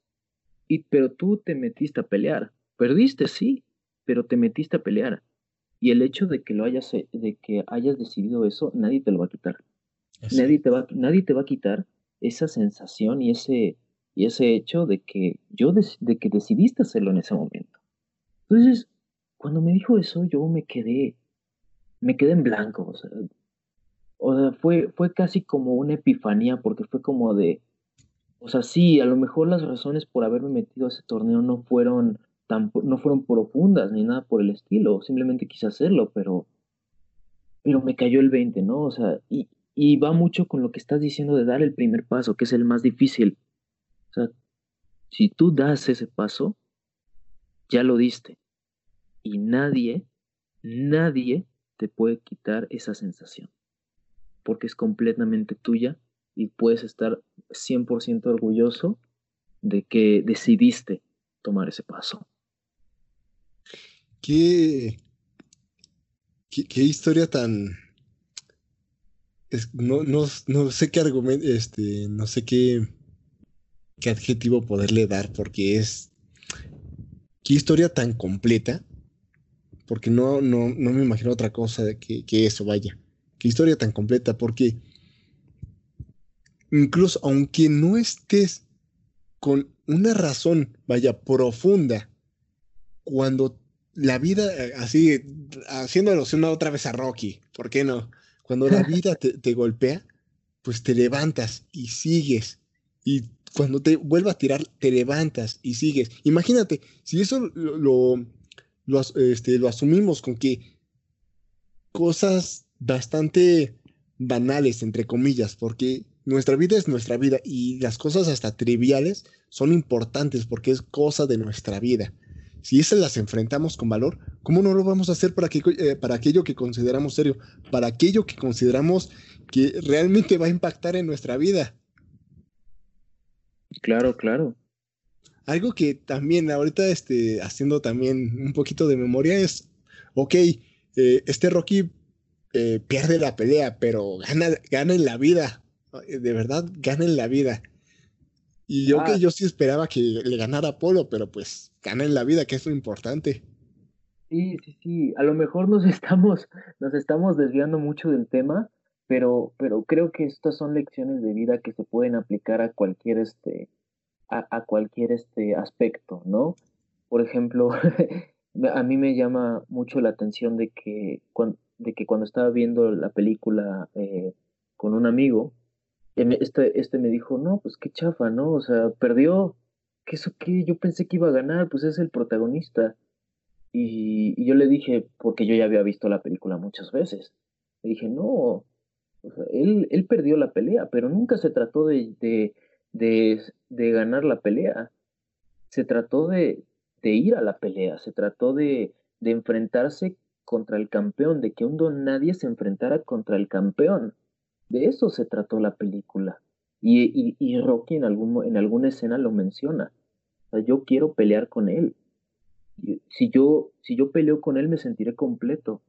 y, pero tú te metiste a pelear. Perdiste, sí, pero te metiste a pelear. Y el hecho de que lo hayas, de que hayas decidido eso, nadie te lo va a quitar. Nadie te va, nadie te va a quitar esa sensación y ese, y ese hecho de que yo de que decidiste hacerlo en ese momento. Entonces, cuando me dijo eso, yo me quedé, me quedé en blanco. O sea, o sea fue, fue casi como una epifanía, porque fue como de, o sea, sí, a lo mejor las razones por haberme metido a ese torneo no fueron no fueron profundas ni nada por el estilo, simplemente quise hacerlo, pero, pero me cayó el 20, ¿no? O sea, y, y va mucho con lo que estás diciendo de dar el primer paso, que es el más difícil. O sea, si tú das ese paso, ya lo diste. Y nadie, nadie te puede quitar esa sensación. Porque es completamente tuya y puedes estar 100% orgulloso de que decidiste tomar ese paso. Qué, qué, historia tan... no, no, sé qué argumento, este, no sé qué, qué adjetivo poderle dar, porque es... Qué historia tan completa, porque no, no, no me imagino otra cosa que, que eso, vaya. Qué historia tan completa, porque incluso aunque no estés con una razón, vaya, profunda, cuando la vida, eh, así, haciendo alusión otra vez a Rocky, ¿por qué no? Cuando la (laughs) vida te, golpea, pues te levantas y sigues. Y cuando te vuelva a tirar, te levantas y sigues. Imagínate, si eso lo, lo, este, lo asumimos con que cosas bastante banales, entre comillas, porque nuestra vida es nuestra vida y las cosas hasta triviales son importantes porque es cosa de nuestra vida si esas las enfrentamos con valor, ¿cómo no lo vamos a hacer para, eh, para aquello que consideramos serio, para aquello que consideramos que realmente va a impactar en nuestra vida? Claro, claro. Algo que también ahorita este, haciendo también un poquito de memoria es, ok, eh, este Rocky eh, pierde la pelea, pero gana, gana en la vida, de verdad gana en la vida. Y yo que ah. yo sí esperaba que le ganara Polo, pero pues gana en la vida, que es lo importante. Sí, sí, sí. A lo mejor nos (laughs) estamos, nos estamos desviando mucho del tema, pero, pero creo que estas son lecciones de vida que se pueden aplicar a cualquier este, a, cualquier este aspecto, ¿no? Por ejemplo, (laughs) a mí me llama mucho la atención de que de que cuando estaba viendo la película eh, con un amigo, este, este me dijo, no, pues qué chafa, ¿no? O sea, perdió, ¿qué eso qué? Yo pensé que iba a ganar, pues es el protagonista. Y, yo le dije, porque yo ya había visto la película muchas veces, le dije, no, él, él perdió la pelea, pero nunca se trató de, de, de ganar la pelea. Se trató de, de ir a la pelea, se trató de, de enfrentarse contra el campeón, de que un don nadie se enfrentara contra el campeón. De eso se trató la película. Y, y, Rocky en, algún, en alguna escena lo menciona. Yo quiero pelear con él. Si yo, si yo peleo con él me sentiré completo.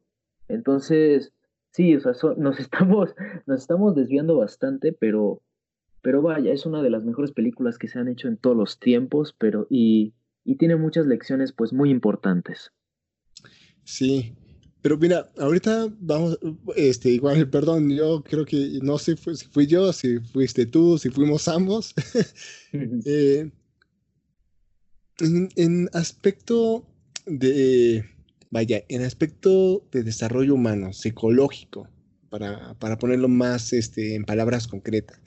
Entonces, sí, o sea, (laughs) nos, estamos, nos estamos desviando bastante, pero, pero vaya, es una de las mejores películas que se han hecho en todos los tiempos, pero y, y tiene muchas lecciones pues muy importantes. Sí, pero mira, ahorita vamos, este, igual, perdón, yo creo que no sé si fui yo, si fuiste tú, si fuimos ambos. (laughs) Eh, en, aspecto de, vaya, en aspecto de desarrollo humano, psicológico, para, para ponerlo más este, en palabras concretas,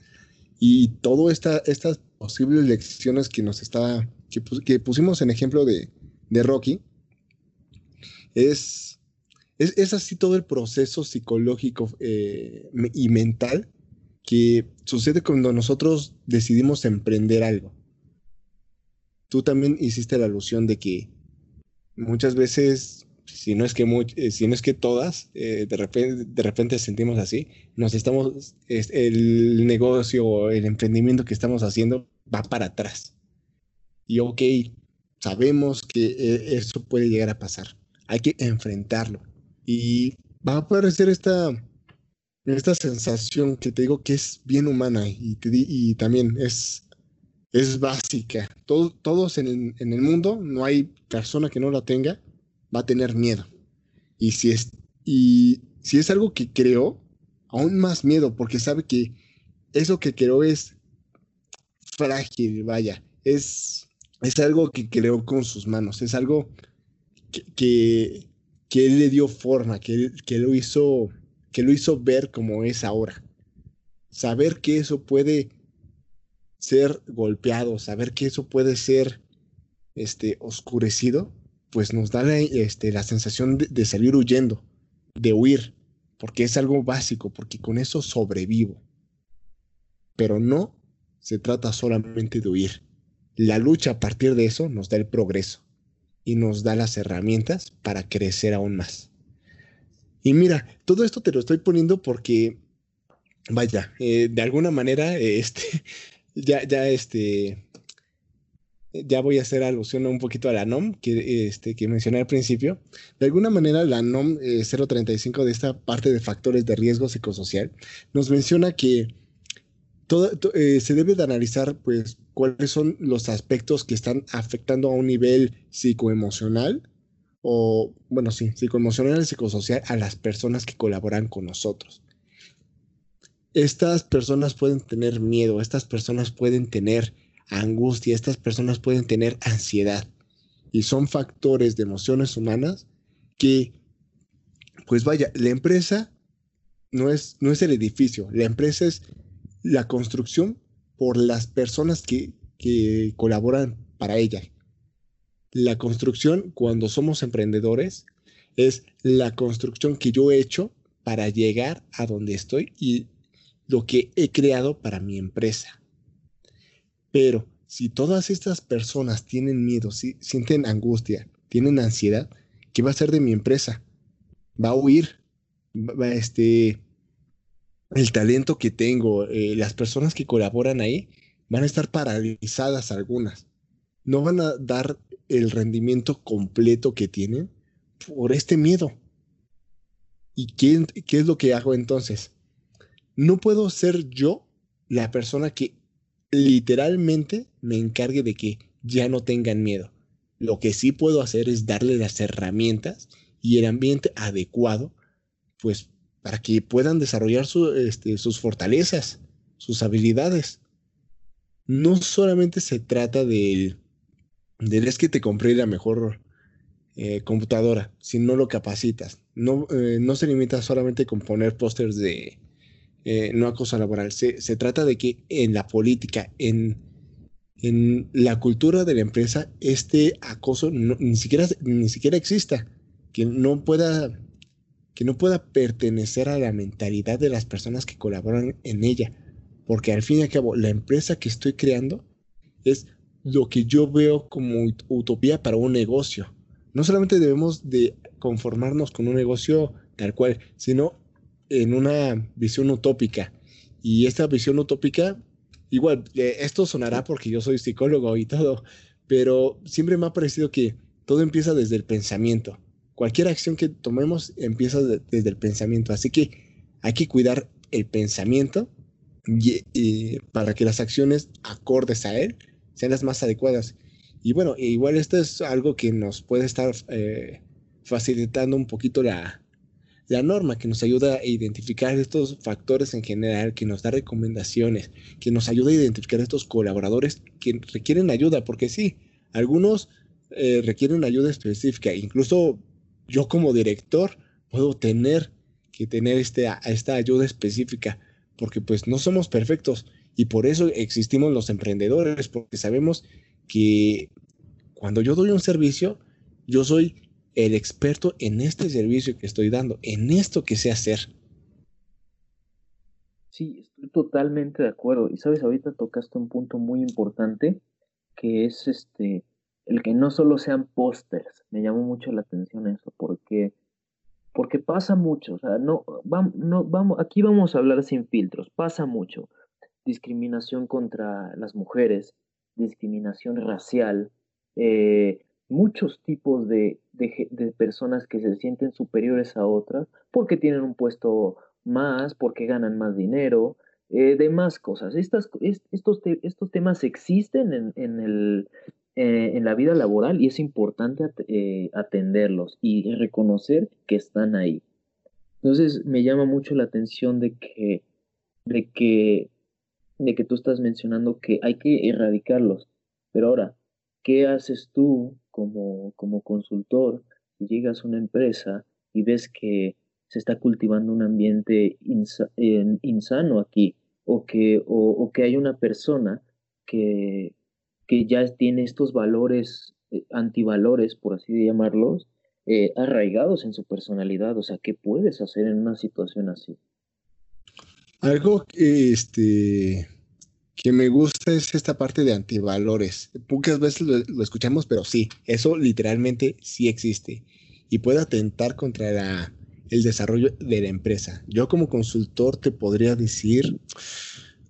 y todas esta, estas posibles lecciones que nos está, que, pusimos en ejemplo de, de Rocky, es es, así todo el proceso psicológico eh, y mental que sucede cuando nosotros decidimos emprender algo. Tú también hiciste la alusión de que muchas veces, si no es que, eh, si no es que todas, eh, de, repente, de repente sentimos así, nos estamos, el negocio o el emprendimiento que estamos haciendo va para atrás. Y ok, sabemos que eso puede llegar a pasar. Hay que enfrentarlo y va a aparecer esta, esta sensación que te digo que es bien humana y, y también es, es básica. todos en el, mundo, no hay persona que no la tenga, va a tener miedo. Y si es, y si es algo que creó, aún más miedo, porque sabe que eso que creó es frágil, vaya, es, es algo que creó con sus manos, es algo que, que él le dio forma, que, que, lo hizo, que lo hizo ver como es ahora. Saber que eso puede ser golpeado, saber que eso puede ser este, oscurecido, pues nos da la, este, la sensación de, de salir huyendo, de huir, porque es algo básico, porque con eso sobrevivo. Pero no se trata solamente de huir. La lucha a partir de eso nos da el progreso y nos da las herramientas para crecer aún más. Y mira, todo esto te lo estoy poniendo porque, vaya, eh, de alguna manera, eh, (laughs) este, ya, ya, este, ya voy a hacer alusión un poquito a la NOM que, este, que mencioné al principio. De alguna manera, la NOM 035 eh, de esta parte de factores de riesgo psicosocial nos menciona que todo, se debe de analizar, pues, cuáles son los aspectos que están afectando a un nivel psicoemocional o, bueno, sí, psicoemocional y psicosocial a las personas que colaboran con nosotros. Estas personas pueden tener miedo, estas personas pueden tener angustia, estas personas pueden tener ansiedad y son factores de emociones humanas que, pues vaya, la empresa no es, no es el edificio, la empresa es la construcción por las personas que, colaboran para ella. La construcción, cuando somos emprendedores, es la construcción que yo he hecho para llegar a donde estoy y lo que he creado para mi empresa. Pero si todas estas personas tienen miedo, si, sienten angustia, tienen ansiedad, ¿qué va a hacer de mi empresa? Va a huir, va, este, el talento que tengo, eh, las personas que colaboran ahí, van a estar paralizadas algunas. No van a dar el rendimiento completo que tienen por este miedo. ¿Y qué, qué es lo que hago entonces? No puedo ser yo la persona que literalmente me encargue de que ya no tengan miedo. Lo que sí puedo hacer es darle las herramientas y el ambiente adecuado, pues para que puedan desarrollar este, sus fortalezas, sus habilidades. No solamente se trata del, del es que te compré la mejor eh, computadora si no lo capacitas. No, eh, no se limita solamente con poner pósters de no acoso laboral. Se, se, trata de que en la política, en, en la cultura de la empresa, este acoso ni, siquiera, ni siquiera exista. Que no pueda que no pueda pertenecer a la mentalidad de las personas que colaboran en ella. Porque al fin y al cabo, la empresa que estoy creando es lo que yo veo como utopía para un negocio. No solamente debemos de conformarnos con un negocio tal cual, sino en una visión utópica. Y esta visión utópica, igual, eh, esto sonará porque yo soy psicólogo y todo, pero siempre me ha parecido que todo empieza desde el pensamiento cualquier acción que tomemos empieza desde el pensamiento. Así que hay que cuidar el pensamiento para que las acciones acordes a él sean las más adecuadas. Y bueno, igual esto es algo que nos puede estar eh, facilitando un poquito la, la norma, que nos ayuda a identificar estos factores en general, que nos da recomendaciones, que nos ayuda a identificar estos colaboradores que requieren ayuda, porque sí, algunos eh, requieren ayuda específica, incluso yo como director puedo tener que tener este, esta ayuda específica, porque pues no somos perfectos y por eso existimos los emprendedores, porque sabemos que cuando yo doy un servicio, yo soy el experto en este servicio que estoy dando, en esto que sé hacer. Sí, estoy totalmente de acuerdo. Y sabes, ahorita tocaste un punto muy importante, que es este, el que no solo sean pósters, me llamó mucho la atención eso, porque, porque pasa mucho, o sea, no, vamos, no, aquí vamos a hablar sin filtros, pasa mucho. Discriminación contra las mujeres, discriminación racial, eh, muchos tipos de, de, personas que se sienten superiores a otras porque tienen un puesto más, porque ganan más dinero, eh, demás cosas. Estas, estos, estos temas existen en, en, el, eh, en la vida laboral y es importante eh, atenderlos y reconocer que están ahí. Entonces me llama mucho la atención de que, de que, de que tú estás mencionando que hay que erradicarlos. Pero ahora, ¿qué haces tú como, como consultor si llegas a una empresa y ves que se está cultivando un ambiente insano aquí o que, o que hay una persona que, que ya tiene estos valores, eh, antivalores, por así llamarlos, eh, arraigados en su personalidad. O sea, ¿qué puedes hacer en una situación así? Algo que, este, que me gusta es esta parte de antivalores. Pocas veces lo, escuchamos, pero sí, eso literalmente sí existe y puede atentar contra el desarrollo de la empresa. Yo como consultor te podría decir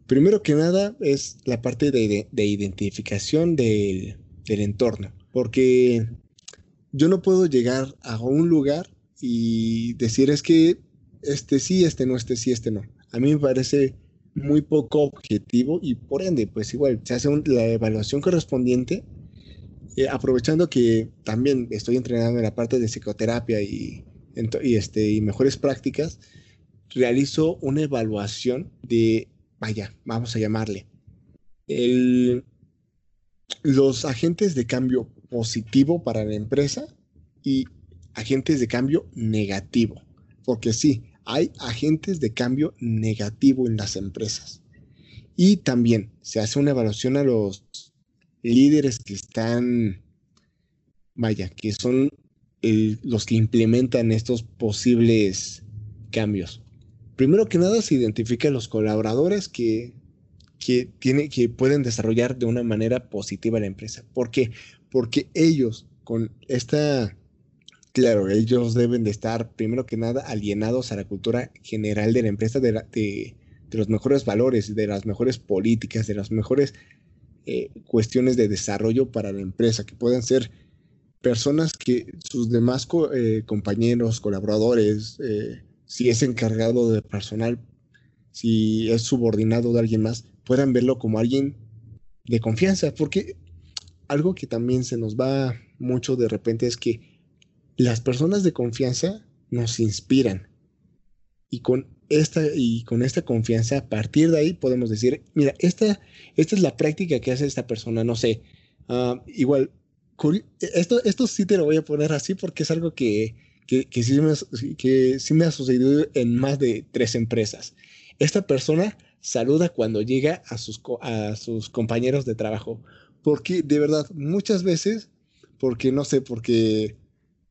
Primero que nada es la parte de, identificación del, entorno, porque yo no puedo llegar a un lugar y decir es que este sí, este no, este sí, este no. A mí me parece muy poco objetivo y por ende, pues igual se hace la evaluación correspondiente, eh, aprovechando que también estoy entrenando en la parte de psicoterapia y, este, y mejores prácticas, realizo una evaluación de vaya, vamos a llamarle, los agentes de cambio positivo para la empresa y agentes de cambio negativo. Porque sí, hay agentes de cambio negativo en las empresas. Y también se hace una evaluación a los líderes que están, vaya, que son los que implementan estos posibles cambios primero que nada se identifica los colaboradores que, que, que pueden desarrollar de una manera positiva la empresa. ¿Por qué? Porque ellos con esta, claro, ellos deben de estar primero que nada alienados a la cultura general de la empresa, de, de, los mejores valores, de las mejores políticas, de las mejores eh, cuestiones de desarrollo para la empresa, que puedan ser personas que sus demás eh, compañeros, colaboradores, eh, si es encargado de personal, si es subordinado de alguien más, puedan verlo como alguien de confianza, porque algo que también se nos va mucho de repente es que las personas de confianza nos inspiran. Y con esta, y con esta confianza, a partir de ahí podemos decir, mira, esta, esta es la práctica que hace esta persona, no sé, ah, igual esto, esto sí te lo voy a poner así porque es algo que, que, sí me, que sí me ha sucedido en más de tres empresas. Esta persona saluda cuando llega a sus, a sus compañeros de trabajo. Porque de verdad, muchas veces, porque no sé, porque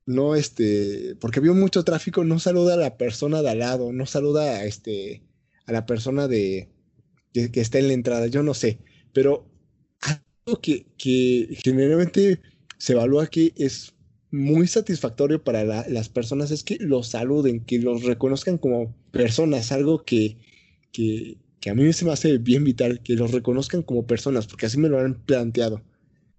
no, este, porque vio mucho tráfico, no saluda a la persona de al lado, no saluda a, este, a la persona de, que, está en la entrada, yo no sé, pero algo que, que generalmente se evalúa que es muy satisfactorio para las personas es que los saluden, que los reconozcan como personas, algo que, que, a mí se me hace bien vital, que los reconozcan como personas, porque así me lo han planteado,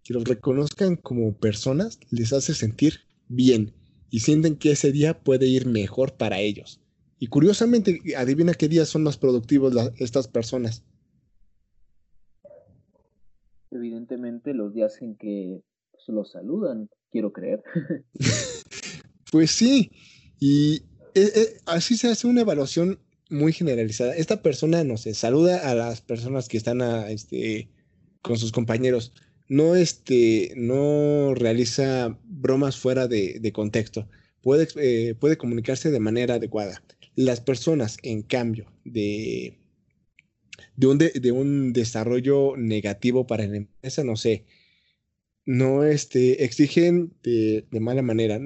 que los reconozcan como personas les hace sentir bien y sienten que ese día puede ir mejor para ellos. Y curiosamente, adivina qué días son más productivos estas personas. Evidentemente los días en que se los saludan, quiero creer. (laughs) pues sí, y eh, eh, así se hace una evaluación muy generalizada. Esta persona, no sé, saluda a las personas que están a, este, con sus compañeros. No, este, no realiza bromas fuera de, contexto. Puede, eh, puede comunicarse de manera adecuada. Las personas, en cambio, de, un, de, un desarrollo negativo para la empresa, no sé, no este, exigen de, de, mala manera,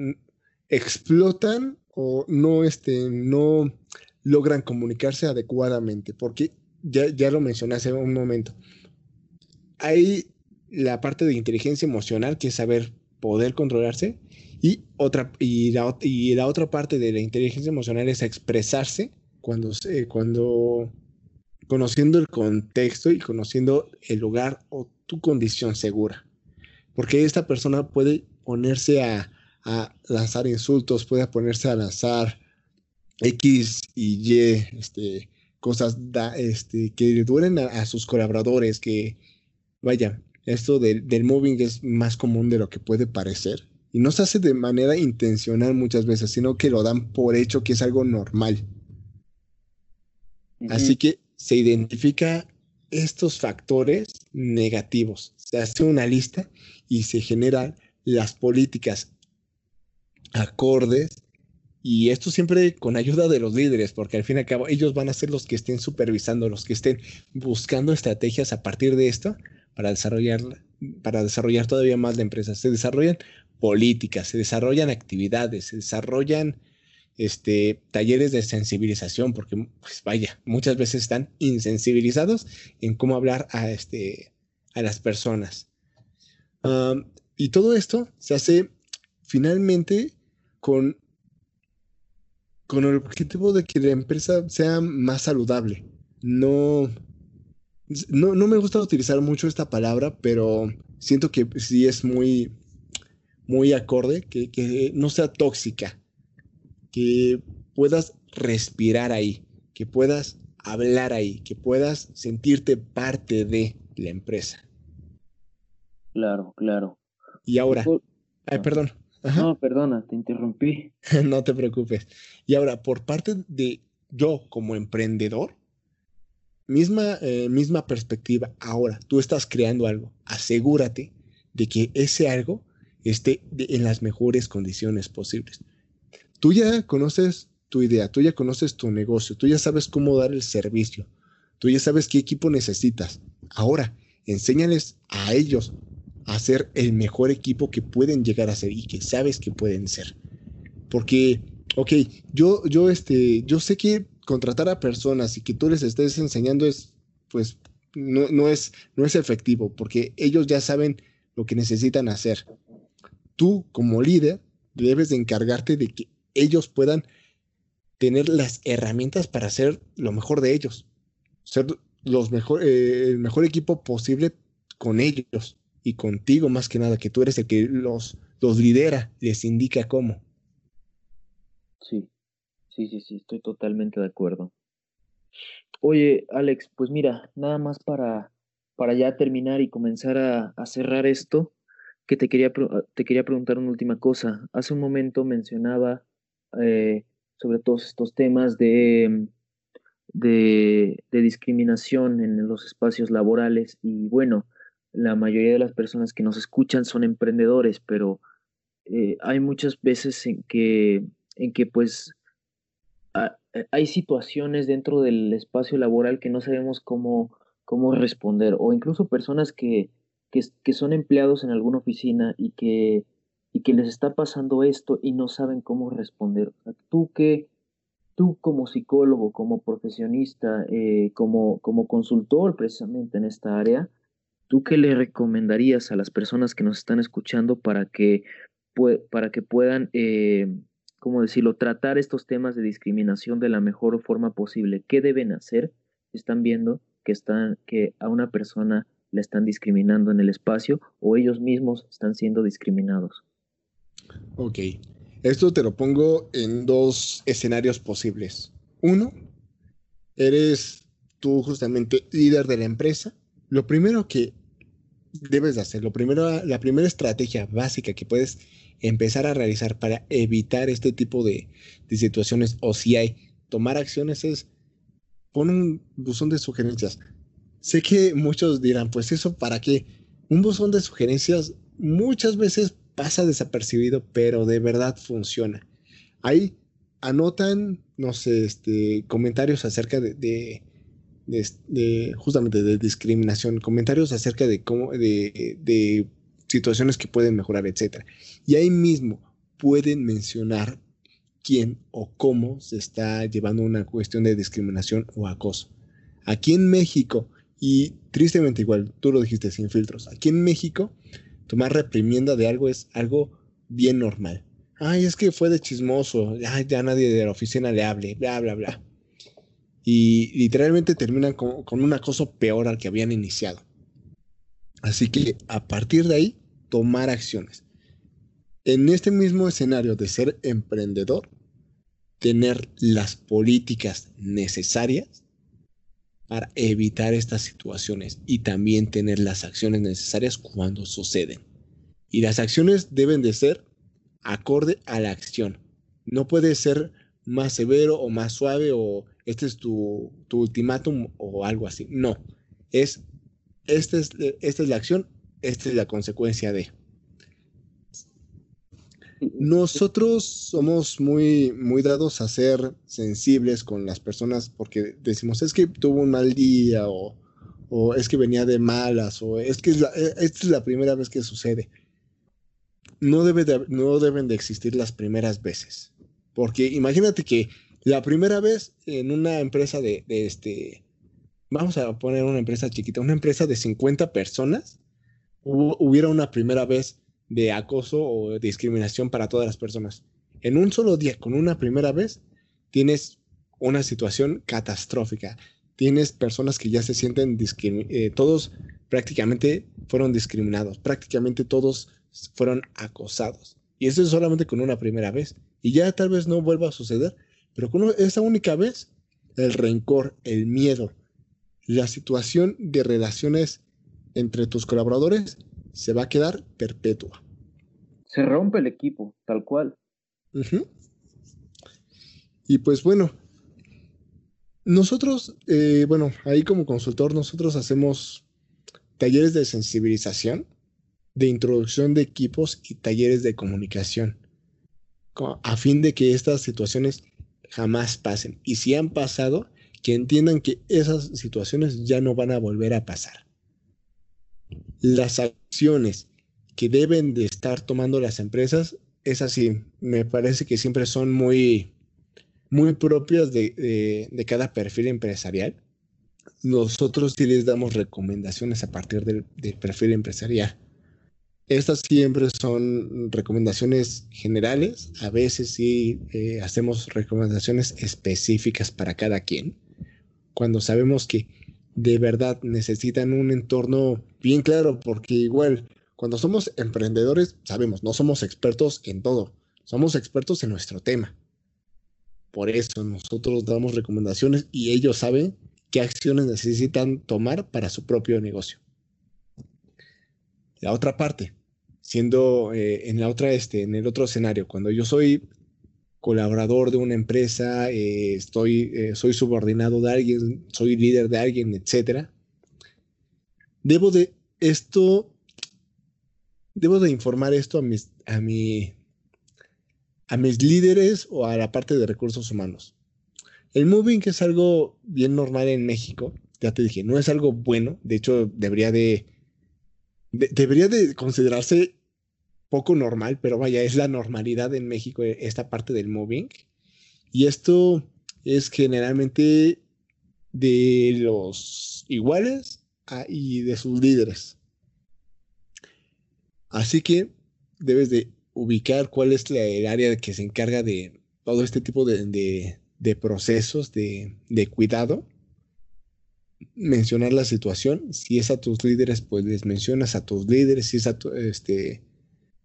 explotan o no, este, no logran comunicarse adecuadamente, porque ya, ya lo mencioné hace un momento. Hay la parte de inteligencia emocional, que es saber poder controlarse, y, otra, y, la, y la otra parte de la inteligencia emocional es expresarse cuando, cuando conociendo el contexto y conociendo el lugar o tu condición segura. Porque esta persona puede ponerse a, a lanzar insultos, puede ponerse a lanzar X y Y, este, cosas este, que duelen a, sus colaboradores, que vaya, esto del, del moving es más común de lo que puede parecer. Y no se hace de manera intencional muchas veces, sino que lo dan por hecho que es algo normal. Así que se identifica estos factores negativos. Se hace una lista y se generan las políticas acordes y esto siempre con ayuda de los líderes, porque al fin y al cabo ellos van a ser los que estén supervisando, los que estén buscando estrategias a partir de esto para desarrollar, para desarrollar todavía más la empresa. Se desarrollan políticas, se desarrollan actividades, se desarrollan este, talleres de sensibilización, porque pues vaya, muchas veces están insensibilizados en cómo hablar a, este, a las personas. y todo esto se hace finalmente con con el objetivo de que la empresa sea más saludable. No, no, me gusta utilizar mucho esta palabra, pero siento que sí es muy, muy acorde, que, que no sea tóxica, que puedas respirar ahí, que puedas hablar ahí, que puedas sentirte parte de la empresa. Claro, claro. Y ahora, ay, perdón. No, perdona, te interrumpí. (laughs) no te preocupes. Y ahora, por parte de yo como emprendedor, misma, eh, misma perspectiva. Ahora, tú estás creando algo. Asegúrate de que ese algo esté en las mejores condiciones posibles. Tú ya conoces tu idea, tú ya conoces tu negocio, tú ya sabes cómo dar el servicio, tú ya sabes qué equipo necesitas. Ahora, enséñales a ellos hacer el mejor equipo que pueden llegar a ser y que sabes que pueden ser. Porque, ok, yo, yo, este, yo sé que contratar a personas y que tú les estés enseñando es, pues, no, no, es, no es efectivo, porque ellos ya saben lo que necesitan hacer. Tú, como líder, debes de encargarte de que ellos puedan tener las herramientas para hacer lo mejor de ellos, ser los mejor, eh, el mejor equipo posible con ellos y contigo más que nada, que tú eres el que los, los lidera, les indica cómo. Sí, sí, sí, sí, estoy totalmente de acuerdo. Oye, Alex, pues mira, nada más para, para ya terminar y comenzar a, cerrar esto, que te quería, te quería preguntar una última cosa. Hace un momento mencionaba eh, sobre todos estos temas de, de, discriminación en los espacios laborales. Y bueno, la mayoría de las personas que nos escuchan son emprendedores, pero eh, hay muchas veces en que, en que pues hay situaciones dentro del espacio laboral que no sabemos cómo, cómo responder, o incluso personas que, que, son empleados en alguna oficina y que, y que les está pasando esto y no saben cómo responder. tú que tú como psicólogo, como profesionista, eh, como, como consultor precisamente en esta área, ¿tú qué le recomendarías a las personas que nos están escuchando para que, para que puedan, eh, ¿cómo decirlo?, tratar estos temas de discriminación de la mejor forma posible? ¿Qué deben hacer si están viendo que, están, que a una persona la están discriminando en el espacio o ellos mismos están siendo discriminados? Ok, esto te lo pongo en dos escenarios posibles. Uno, eres tú justamente líder de la empresa. Lo primero que debes de hacer, lo primero, la primera estrategia básica que puedes empezar a realizar para evitar este tipo de, de situaciones o si hay tomar acciones es poner un buzón de sugerencias. Sé que muchos dirán, pues eso para qué? Un buzón de sugerencias muchas veces pasa desapercibido, pero de verdad funciona. Ahí anotan, no sé, este, comentarios acerca de, de, justamente de discriminación, comentarios acerca de cómo, de, de situaciones que pueden mejorar, etc. Y ahí mismo pueden mencionar quién o cómo se está llevando una cuestión de discriminación o acoso. Aquí en México, y tristemente igual, tú lo dijiste sin filtros, aquí en México tomar reprimienda de algo es algo bien normal. Ay, es que fue de chismoso, ay, ya nadie de la oficina le hable, bla, bla, bla. Y literalmente terminan con, con un acoso peor al que habían iniciado. Así que a partir de ahí, tomar acciones. En este mismo escenario de ser emprendedor, tener las políticas necesarias para evitar estas situaciones y también tener las acciones necesarias cuando suceden. Y las acciones deben de ser acorde a la acción. No puede ser más severo o más suave o este es tu, tu ultimátum o algo así. No, es, esta es, esta es la acción, esta es la consecuencia de. Nosotros somos muy, muy dados a ser sensibles con las personas porque decimos, es que tuvo un mal día o, es que venía de malas o es que es e, esta es la primera vez que sucede. No, debe no deben de existir las primeras veces. Porque imagínate que la primera vez en una empresa de, de este, vamos a poner una empresa chiquita, una empresa de 50 personas, hubiera una primera vez de acoso o discriminación para todas las personas. En un solo día, con una primera vez, tienes una situación catastrófica. Tienes personas que ya se sienten eh, todos prácticamente fueron discriminados, prácticamente todos fueron acosados. Y eso es solamente con una primera vez. Y ya tal vez no vuelva a suceder, pero con esa única vez, el rencor, el miedo, la situación de relaciones entre tus colaboradores se va a quedar perpetua. Se rompe el equipo, tal cual. Y pues bueno, nosotros, eh, bueno, ahí como consultor, nosotros hacemos talleres de sensibilización, de introducción de equipos y talleres de comunicación, a fin de que estas situaciones jamás pasen. Y si han pasado, que entiendan que esas situaciones ya no van a volver a pasar las acciones que deben de estar tomando las empresas es así. Me parece que siempre son muy, muy propias de, cada perfil empresarial. Nosotros sí les damos recomendaciones a partir del, perfil empresarial. Estas siempre son recomendaciones generales. A veces sí eh, hacemos recomendaciones específicas para cada quien. Cuando sabemos que de verdad necesitan un entorno bien claro, porque igual, cuando somos emprendedores, sabemos, no somos expertos en todo, somos expertos en nuestro tema. Por eso nosotros damos recomendaciones y ellos saben qué acciones necesitan tomar para su propio negocio. La otra parte, siendo eh, en la otra este, en el otro escenario, cuando yo soy colaborador de una empresa, eh, estoy, eh, soy subordinado de alguien, soy líder de alguien, etc. Debo de esto, debo de informar esto a mis, a mi, a mis líderes o a la parte de recursos humanos. El moving es algo bien normal en México, ya te dije, no es algo bueno, de hecho debería de, debería de considerarse poco normal, pero vaya, es la normalidad en México esta parte del moving. Y esto es generalmente de los iguales y de sus líderes. Así que debes de ubicar cuál es el área que se encarga de todo este tipo de, procesos de, cuidado. Mencionar la situación. Si es a tus líderes, pues les mencionas a tus líderes. Si es, a este,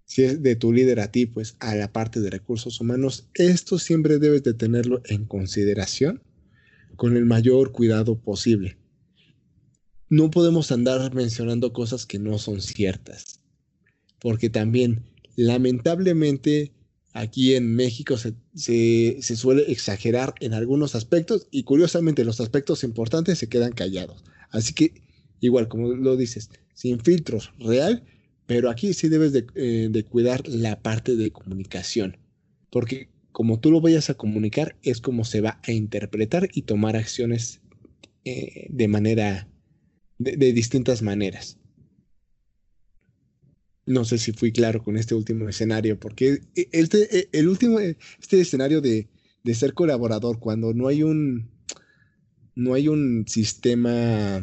si es de tu líder a ti, pues a la parte de recursos humanos. Esto siempre debes de tenerlo en consideración con el mayor cuidado posible. No podemos andar mencionando cosas que no son ciertas porque también lamentablemente aquí en México se, suele exagerar en algunos aspectos y curiosamente los aspectos importantes se quedan callados. Así que igual como lo dices, sin filtros, real, pero aquí sí debes de, eh, cuidar la parte de comunicación, porque como tú lo vayas a comunicar es como se va a interpretar y tomar acciones eh, de manera, de distintas maneras. No sé si fui claro con este último escenario, porque este, e, el último, este escenario de, ser colaborador, cuando no hay un, no hay un sistema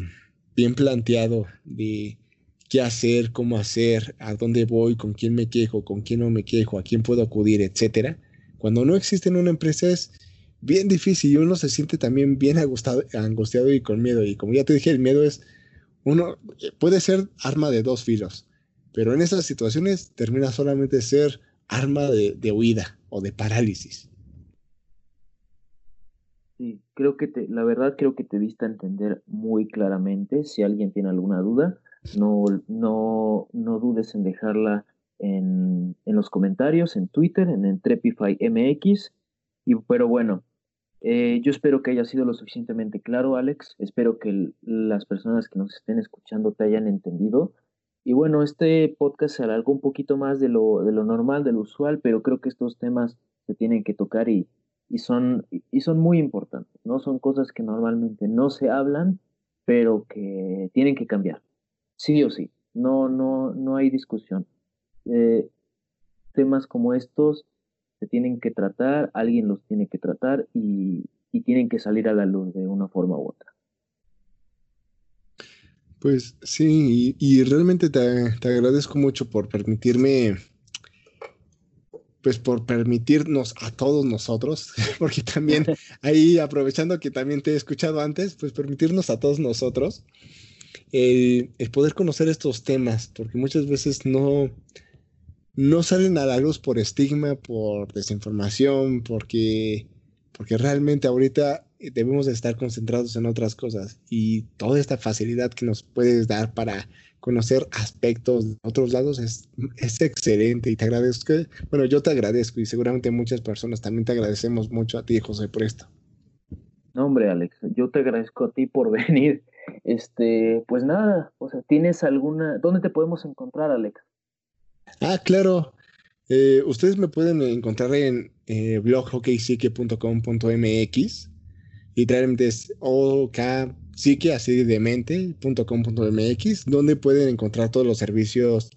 bien planteado de qué hacer, cómo hacer, a dónde voy, con quién me quejo, con quién no me quejo, a quién puedo acudir, etcétera. Cuando no existe en una empresa es bien difícil y uno se siente también bien angustiado y con miedo. Y como ya te dije, el miedo es uno puede ser arma de dos filos. Pero en esas situaciones termina solamente ser arma de, huida o de parálisis. Sí, creo que te, la verdad creo que te diste entender muy claramente. Si alguien tiene alguna duda, no, no, no dudes en dejarla en, los comentarios, en Twitter, en Entrepify MX. Y, pero bueno, eh, yo espero que haya sido lo suficientemente claro, Alex. Espero que las personas que nos estén escuchando te hayan entendido. Y bueno, este podcast se alargó un poquito más de lo, de lo normal, de lo usual, pero creo que estos temas se tienen que tocar y, y, son, y son muy importantes, ¿no? Son cosas que normalmente no se hablan, pero que tienen que cambiar, sí o sí, no, no, no hay discusión. Eh, temas como estos se tienen que tratar, alguien los tiene que tratar y, y tienen que salir a la luz de una forma u otra. Pues sí, y, realmente te, agradezco mucho por permitirme, pues por permitirnos a todos nosotros, (laughs) porque también (laughs) ahí aprovechando que también te he escuchado antes, pues permitirnos a todos nosotros el, poder conocer estos temas, porque muchas veces no, no salen a la luz por estigma, por desinformación, porque, porque realmente ahorita debemos de estar concentrados en otras cosas y toda esta facilidad que nos puedes dar para conocer aspectos de otros lados es, es excelente y te agradezco. Bueno, yo te agradezco y seguramente muchas personas también te agradecemos mucho a ti, José, por esto. No, hombre, Alex, yo te agradezco a ti por (laughs) venir. Este, pues nada, o sea, ¿tienes alguna, dónde te podemos encontrar, Alex? Ah, claro. Eh, ustedes me pueden encontrar en eh, literalmente es okpsique, así donde pueden encontrar todos los servicios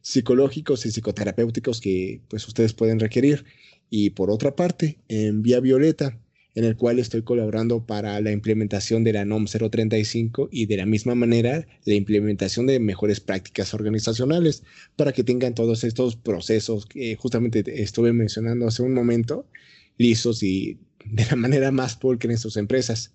psicológicos y psicoterapéuticos que pues ustedes pueden requerir. Y por otra parte, en Vía Violeta, en el cual estoy colaborando para la implementación de la NOM 035 y de la misma manera la implementación de mejores prácticas organizacionales para que tengan todos estos procesos que justamente estuve mencionando hace un momento, lisos y de la manera más pulcra en sus empresas.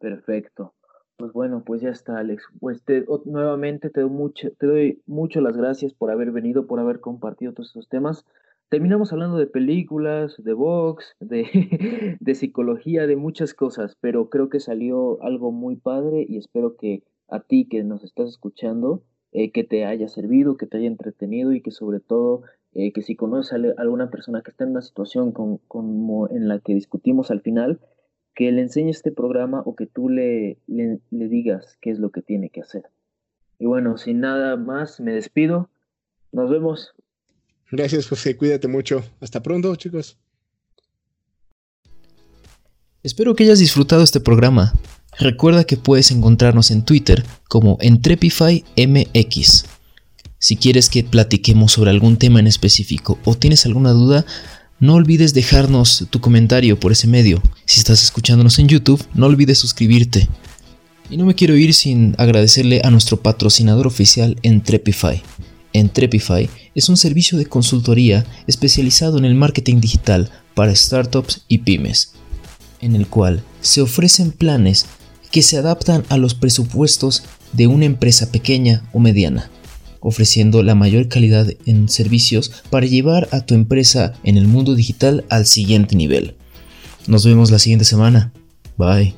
Perfecto. Pues bueno, pues ya está, Alex. Pues nuevamente te doy, mucho, te doy gracias por haber venido, por haber compartido todos estos temas. Terminamos hablando de películas, de box, de, (laughs) de psicología, de muchas cosas, pero creo que salió algo muy padre y espero que a ti que nos estás escuchando, eh, que te haya servido, que te haya entretenido y que sobre todo eh, que si conoces a alguna persona que está en una situación como en la que discutimos al final, que le enseñe este programa o que tú le, le, digas qué es lo que tiene que hacer. Y bueno, sin nada más, me despido. Nos vemos. Gracias, José. Cuídate mucho. Hasta pronto, chicos. Espero que hayas disfrutado este programa. Recuerda que puedes encontrarnos en Twitter como EntrepifyMX. Si quieres que platiquemos sobre algún tema en específico o tienes alguna duda, no olvides dejarnos tu comentario por ese medio. Si estás escuchándonos en YouTube, no olvides suscribirte. Y no me quiero ir sin agradecerle a nuestro patrocinador oficial Entrepify. Entrepify es un servicio de consultoría especializado en el marketing digital para startups y pymes, en el cual se ofrecen planes que se adaptan a los presupuestos de una empresa pequeña o mediana, ofreciendo la mayor calidad en servicios para llevar a tu empresa en el mundo digital al siguiente nivel. Nos vemos la siguiente semana. Bye.